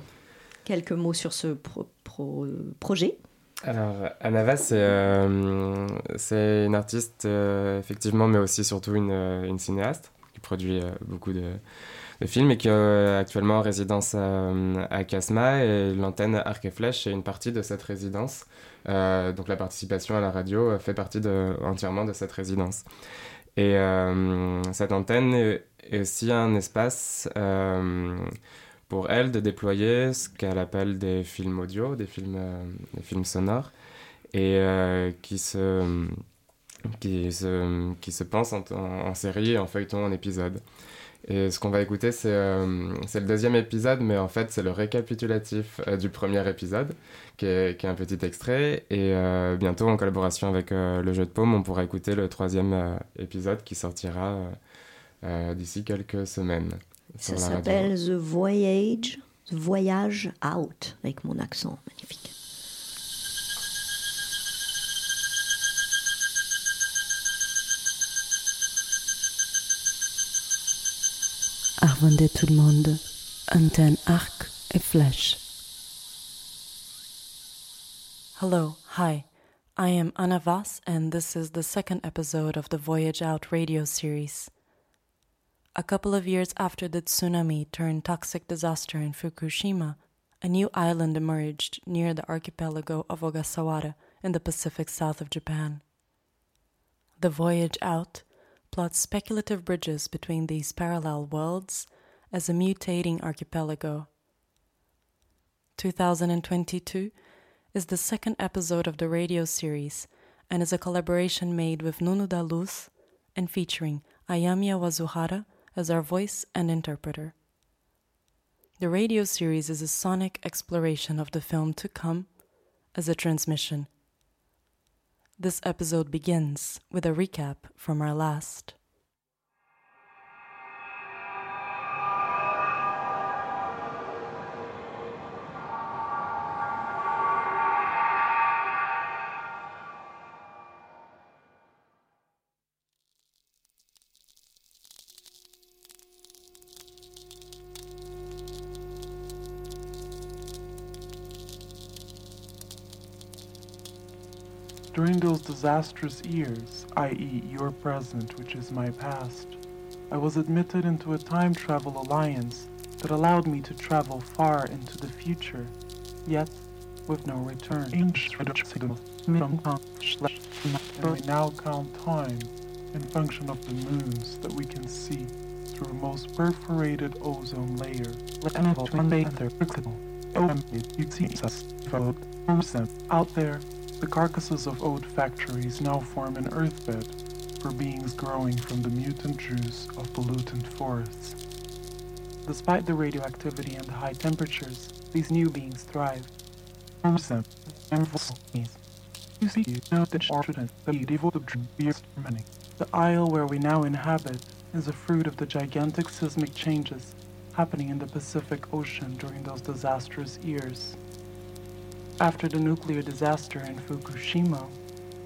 Quelques mots sur ce pro- pro- projet
Alors, Anava, euh, c'est une artiste, euh, effectivement, mais aussi surtout une, euh, cinéaste qui produit beaucoup de, films et qui est actuellement en résidence à, Casma. Et l'antenne Arc et Flèche est une partie de cette résidence. Donc, la participation à la radio fait partie entièrement de cette résidence. Et euh, cette antenne est, aussi un espace euh, pour elle de déployer ce qu'elle appelle des films audio, des films, euh, sonores, et qui, se, qui, se, qui se pensent en, en, en série, en feuilleton, en épisode. Et ce qu'on va écouter, c'est euh, le deuxième épisode, mais en fait, c'est le récapitulatif euh, du premier épisode, qui est, qui est un petit extrait. Et euh, bientôt, en collaboration avec euh, le jeu de paume, on pourra écouter le troisième épisode qui sortira d'ici quelques semaines.
Ça s'appelle The Voyage, The Voyage Out, avec mon accent magnifique.
Arvandé tout le monde, antenne, arc et flèche. Hello, hi. I am Anna Voss, and this is the second episode of the Voyage Out radio series. A couple of years after the tsunami turned toxic disaster in Fukushima, a new island emerged near the archipelago of Ogasawara in the Pacific south of Japan. The Voyage Out plots speculative bridges between these parallel worlds as a mutating archipelago. 2022 is the second episode of the radio series and is a collaboration made with Nunuda Luz and featuring Ayamiya Wazuhara as our voice and interpreter. The radio series is a sonic exploration of the film to come as a transmission. This episode begins with a recap from our last.
During those disastrous years, i.e., your present, which is my past, I was admitted into a time travel alliance that allowed me to travel far into the future, yet with no return. We now count time in function of the moons that we can see through a most perforated ozone layer. Out there, the carcasses of oat factories now form an earthbed for beings growing from the mutant juice of pollutant forests. Despite the radioactivity and the high temperatures, these new beings thrive. The. The isle where we now inhabit is a fruit of the gigantic seismic changes happening in the Pacific Ocean during those disastrous years. After the nuclear disaster in Fukushima,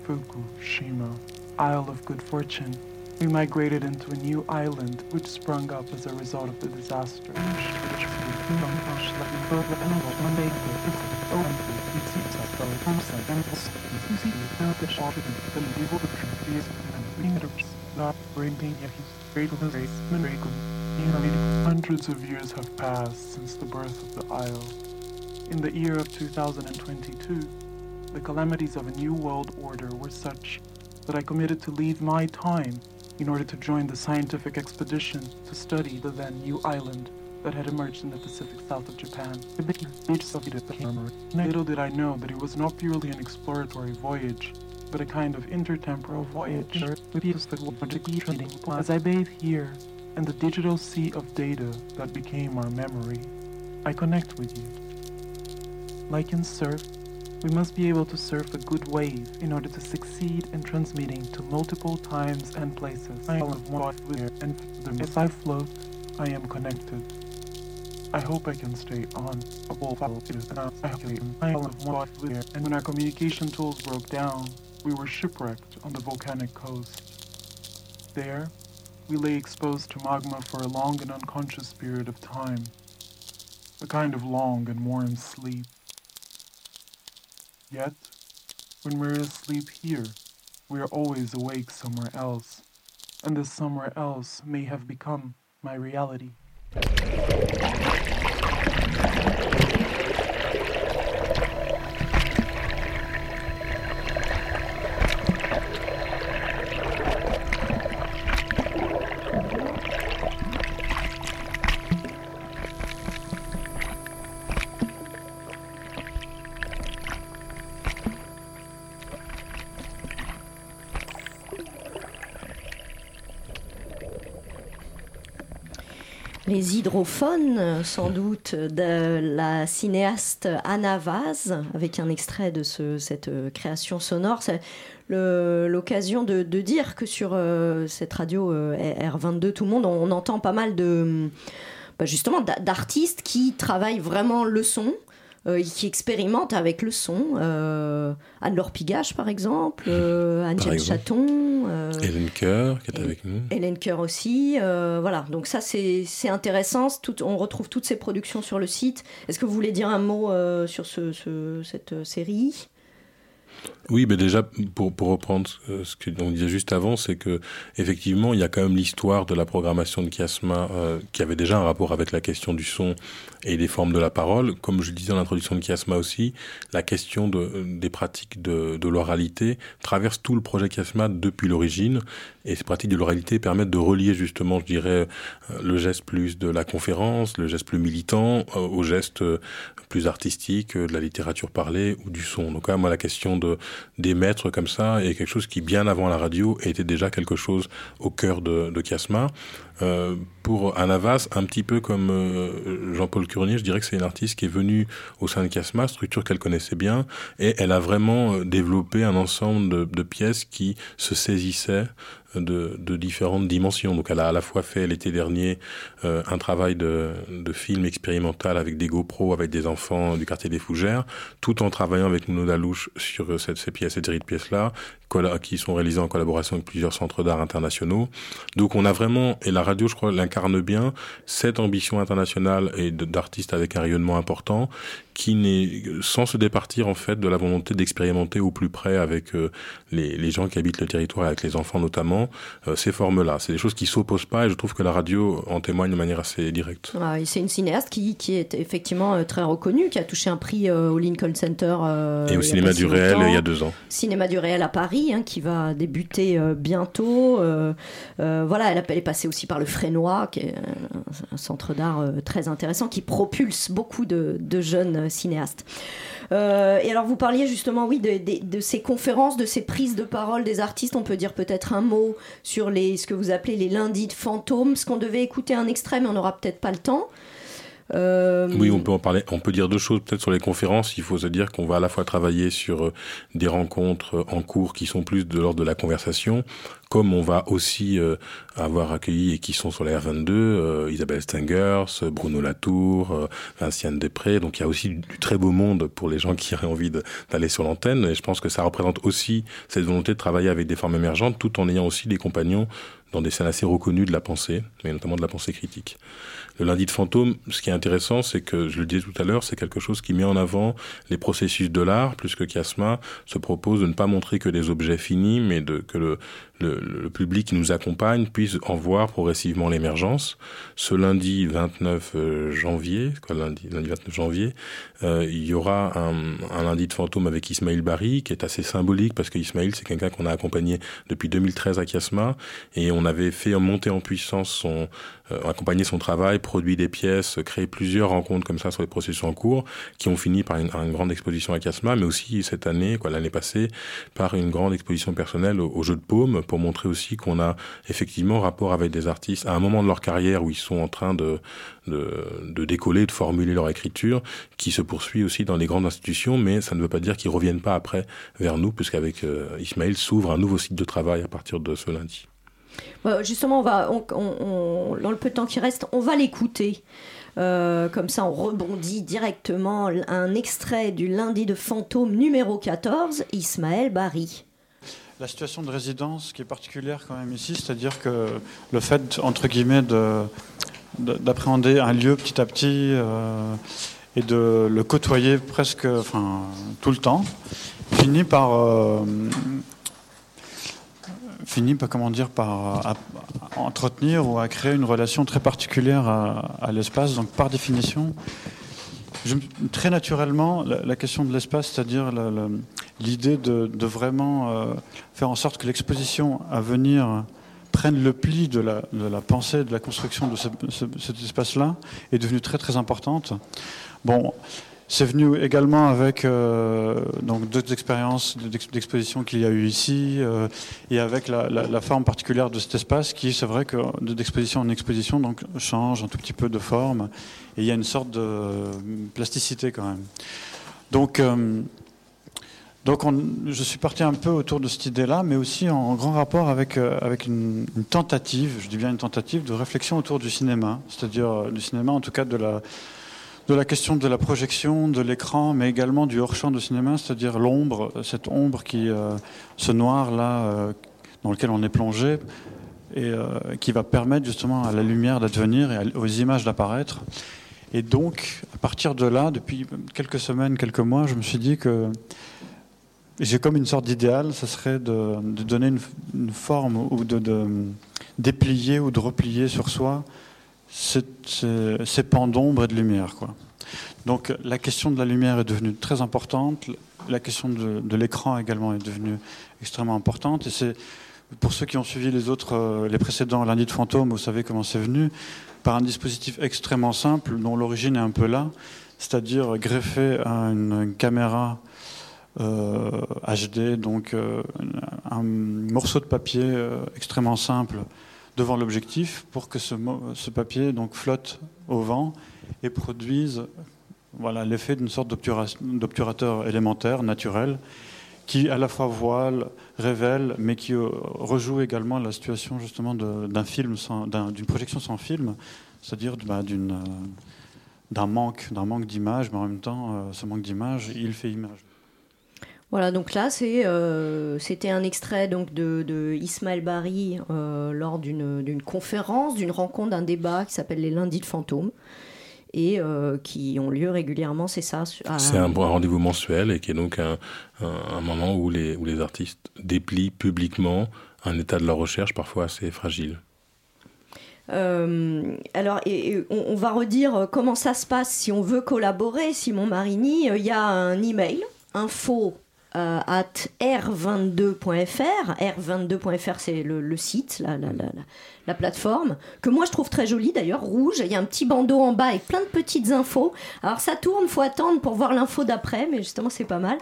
Fukushima, Isle of Good Fortune, we migrated into a new island which sprung up as a result of the disaster. Hundreds of years have passed since the birth of the isle. In the year of 2022, the calamities of a new world order were such that I committed to leave my time in order to join the scientific expedition to study the then new island that had emerged in the Pacific south of Japan. Little did I know that it was not purely an exploratory voyage, but a kind of intertemporal voyage. As I bathe here in the digital sea of data that became our memory, I connect with you. Like in surf, we must be able to surf a good wave in order to succeed in transmitting to multiple times and places. I am and as I float, I am connected. I hope I can stay on. A ball is an and when our communication tools broke down, we were shipwrecked on the volcanic coast. There, we lay exposed to magma for a long and unconscious period of time. A kind of long and warm sleep. Yet, when we're asleep here, we are always awake somewhere else, and this somewhere else may have become my reality.
Euh, sans doute, de la cinéaste Anna Vaz, avec un extrait de ce- cette euh, création sonore. C'est l'occasion de, dire que sur euh, cette radio euh, R22, tout le monde, on, entend pas mal de. bah, justement, d'a- d'artistes qui travaillent vraiment le son. Euh, qui expérimentent avec le son. Euh, Anne-Laure Pigage, par exemple, euh, Angèle. Chaton.
Hélène Coeur, qui est avec nous.
Hélène Coeur aussi. voilà, donc ça c'est intéressant. Tout, on retrouve toutes ces productions sur le site. Est-ce que vous voulez dire un mot sur ce, ce- cette série?
Oui, mais déjà, pour, pour reprendre euh, ce que l'on disait juste avant, c'est que effectivement, il y a quand même l'histoire de la programmation de Chiasma euh, qui avait déjà un rapport avec la question du son et des formes de la parole. Comme je le disais dans l'introduction de Chiasma aussi, la question de, des pratiques de, de l'oralité traverse tout le projet Chiasma depuis l'origine. Et ces pratiques de l'oralité permettent de relier justement, je dirais, euh, le geste plus de la conférence, le geste plus militant, euh, au geste euh, plus artistique, de la littérature parlée ou du son. Donc là, moi, la question de d'émettre comme ça est quelque chose qui, bien avant la radio, était déjà quelque chose au cœur de, de Chiasma. Euh, pour Anavas, un petit peu comme euh, Jean-Paul Curnier, je dirais que c'est une artiste qui est venue au sein de Chiasma, structure qu'elle connaissait bien, et elle a vraiment euh, développé un ensemble de, pièces qui se saisissaient de, différentes dimensions. Donc elle a à la fois fait l'été dernier euh, un travail de, film expérimental avec des GoPro, avec des enfants du quartier des Fougères, tout en travaillant avec Nuno Dalouche sur cette, ces pièces, cette série de pièces-là, qui sont réalisées en collaboration avec plusieurs centres d'art internationaux. Donc on a vraiment, et la radio je crois l'incarne bien, cette ambition internationale et d'artistes avec un rayonnement important, qui n'est sans se départir en fait de la volonté d'expérimenter au plus près avec euh, les, les gens qui habitent le territoire, avec les enfants notamment, euh, ces formes-là. C'est des choses qui s'opposent pas et je trouve que la radio en témoigne de manière assez directe.
Ah, C'est une cinéaste qui, qui est effectivement euh, très reconnue, qui a touché un prix euh, au Lincoln Center.
et au cinéma du réel il y a deux ans.
Cinéma du réel à Paris, hein, qui va débuter bientôt. Voilà, elle, a- elle est passée aussi par le Frénois, qui est un, un centre d'art très intéressant, qui propulse beaucoup de, de jeunes euh, cinéastes. Euh, et alors, vous parliez justement, oui, de ces conférences, de ces prises de parole des artistes. On peut dire peut-être un mot sur les, ce que vous appelez les lundis de fantômes, ce qu'on devait écouter un extrait, mais on n'aura peut-être pas le temps. Euh,
Oui, on peut en parler. On peut dire deux choses peut-être sur les conférences. Il faut se dire qu'on va à la fois travailler sur euh, des rencontres euh, en cours qui sont plus de l'ordre de la conversation, comme on va aussi avoir accueilli et qui sont sur la R22 euh, Isabelle Stengers, Bruno Latour, Vinciane Després. Donc il y a aussi du très beau monde pour les gens qui auraient envie d'aller sur l'antenne. Et je pense que ça représente aussi cette volonté de travailler avec des formes émergentes, tout en ayant aussi des compagnons dans des scènes assez reconnues de la pensée, mais notamment de la pensée critique. Le lundi de fantôme, ce qui est intéressant, c'est que, je le disais tout à l'heure, c'est quelque chose qui met en avant les processus de l'art, plus que se propose de ne pas montrer que des objets finis, mais de, que le, le, public qui nous accompagne puisse en voir progressivement l'émergence. Ce lundi 29 euh, janvier, quoi, lundi, lundi 29 janvier, euh, il y aura un, un lundi de fantôme avec Ismaël Barry, qui est assez symbolique, parce que c'est quelqu'un qu'on a accompagné depuis 2013 à Chiasma, et on avait fait monter en puissance son, euh, accompagner son travail, produit des pièces, créé plusieurs rencontres comme ça sur les processus en cours, qui ont fini par une, grande exposition à Chiasma, mais aussi cette année, quoi, l'année passée, par une grande exposition personnelle au jeu de paume, pour montrer aussi qu'on a effectivement rapport avec des artistes à un moment de leur carrière où ils sont en train de, de, décoller, de formuler leur écriture, qui se poursuit aussi dans les grandes institutions, mais ça ne veut pas dire qu'ils reviennent pas après vers nous, puisqu'avec euh, Ismaël s'ouvre un nouveau site de travail à partir de ce lundi.
Justement, on va, dans le peu de temps qui reste, on va l'écouter. Euh, comme ça, on rebondit directement. Un extrait du lundi de fantôme numéro 14, Ismaël Barry.
La situation de résidence qui est particulière quand même ici, c'est-à-dire que le fait, entre guillemets, de- de- d'appréhender un lieu petit à petit euh, et de le côtoyer presque tout le temps, finit par, euh, finit par, comment dire, par à entretenir ou à créer une relation très particulière à, à l'espace. Donc par définition, je- très naturellement, la, la question de l'espace, c'est-à-dire l'idée de, de vraiment euh, faire en sorte que l'exposition à venir prenne le pli de la, de la pensée, de la construction de ce- cet espace-là, est devenue très très importante. Bon, C'est venu également avec euh, donc d'autres expériences d'ex- d'exposition qu'il y a eu ici euh, et avec la, forme particulière de cet espace qui, c'est vrai que de- d'exposition en exposition, donc change un tout petit peu de forme et il y a une sorte de plasticité quand même. Donc, euh, donc on- je suis parti un peu autour de cette idée-là, mais aussi en, grand rapport avec, euh, avec une, tentative, je dis bien une tentative, de réflexion autour du cinéma, c'est-à-dire euh, du cinéma en tout cas de la, de la question de la projection, de l'écran, mais également du hors-champ de cinéma, c'est-à-dire l'ombre, cette ombre qui, euh, ce noir-là euh, dans lequel on est plongé, et euh, qui va permettre justement à la lumière d'advenir et aux images d'apparaître. Et donc, à partir de là, depuis quelques semaines, quelques mois, je me suis dit que j'ai comme une sorte d'idéal, ce serait de, donner une, forme ou de déplier ou de replier sur soi ces, pans d'ombre et de lumière. Quoi. Donc la question de la lumière est devenue très importante, la question de, l'écran également est devenue extrêmement importante. Et c'est pour ceux qui ont suivi les autres, euh, les précédents lundis de fantômes, vous savez comment c'est venu, par un dispositif extrêmement simple dont l'origine est un peu là, c'est-à-dire greffé à une, caméra euh, HD, donc euh, un morceau de papier euh, extrêmement simple devant l'objectif pour que ce, papier donc flotte au vent et produise voilà l'effet d'une sorte d'obtura- d'obturateur élémentaire naturel qui à la fois voile, révèle, mais qui euh, rejoue également la situation justement d'un film, d'une projection sans film, c'est-à-dire bah, d'un manque, d'un manque d'image, mais en même temps, euh, ce manque d'image, il fait image.
Voilà, donc là, euh, c'était un extrait donc, de, de Ismaël Bari euh, lors d'une, conférence, d'une rencontre, d'un débat qui s'appelle les lundis de fantômes et euh, qui ont lieu régulièrement, c'est ça à-
C'est un, rendez-vous mensuel et qui est donc un, un- un moment où les, où les artistes déplient publiquement un état de leur recherche parfois assez fragile.
Euh, alors, et, et on, on va redire comment ça se passe si on veut collaborer. Simon Marini, il y a un email info euh, at r22.fr. R22.fr, c'est le, site, la, la, la, la- la plateforme, que moi je trouve très jolie d'ailleurs, rouge. Il y a un petit bandeau en bas avec plein de petites infos. Alors ça tourne, faut attendre pour voir l'info d'après, mais justement c'est pas mal.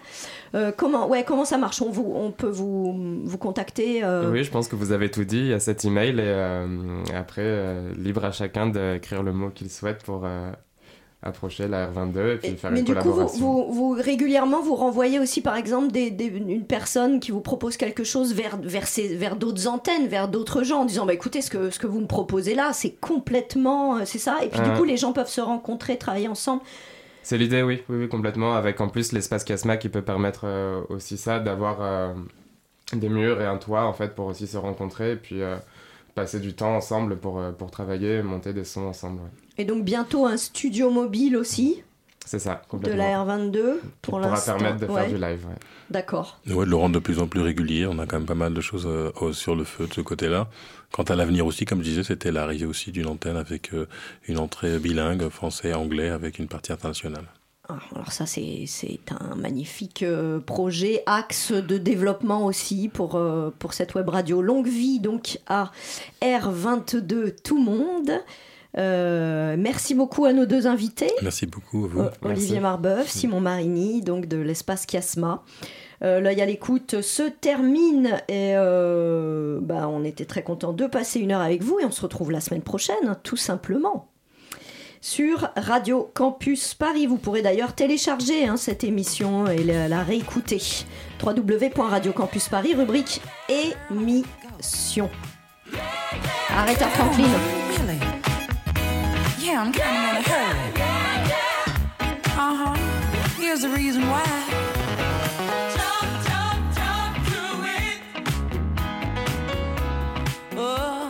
Euh, comment, ouais, comment ça marche? On, vous, on peut vous, vous contacter euh,
Oui, je pense que vous avez tout dit. A cet email et après, libre à chacun d'écrire le mot qu'il souhaite pour approcher la R22 et puis faire
Mais
une
du coup, vous,
collaboration.
vous, vous- régulièrement, vous renvoyez aussi, par exemple, des, des- une personne qui vous propose quelque chose vers, vers, vers d'autres antennes, vers d'autres gens, en disant, bah, écoutez, ce que, ce que vous me proposez là, c'est complètement... euh, C'est ça Et puis, du coup, les gens peuvent se rencontrer, travailler ensemble.
C'est l'idée, oui, oui, oui, complètement. Avec en plus l'espace Casma qui peut permettre euh, aussi ça, d'avoir euh, des murs et un toit en fait pour aussi se rencontrer et puis passer du temps ensemble pour, pour travailler, monter des sons ensemble. ouais.
Et donc, bientôt, un studio mobile aussi,
C'est ça,
de
complètement.
la R22,
Qui
pour
pourra
l'instant.
permettre de faire
Ouais.
du live. ouais.
D'accord.
Ouais, de le rendre de plus en plus régulier. On a quand même pas mal de choses euh, sur le feu de ce côté-là. Quant à l'avenir aussi, comme je disais, c'était l'arrivée aussi d'une antenne avec euh, une entrée bilingue, français-anglais, avec une partie internationale.
Ah, Alors ça, c'est c'est un magnifique euh, projet, axe de développement aussi pour, euh, pour cette web radio. Longue vie donc à R22 Tout Monde. Euh, merci beaucoup à nos deux invités.
Merci beaucoup à vous.
Euh, Olivier Marbeuf, Simon Marini, donc de l'espace Chiasma. Euh, L'œil à l'écoute se termine et euh, bah, on était très content de passer une heure avec vous et on se retrouve la semaine prochaine, tout simplement. Sur Radio Campus Paris. Vous pourrez d'ailleurs télécharger hein, cette émission et la, la réécouter. www.radiocampusparis, rubrique émission. Arrête à Franklin.
Yeah, I'm kinda in a hurry. Uh huh. Here's the reason why. Oh.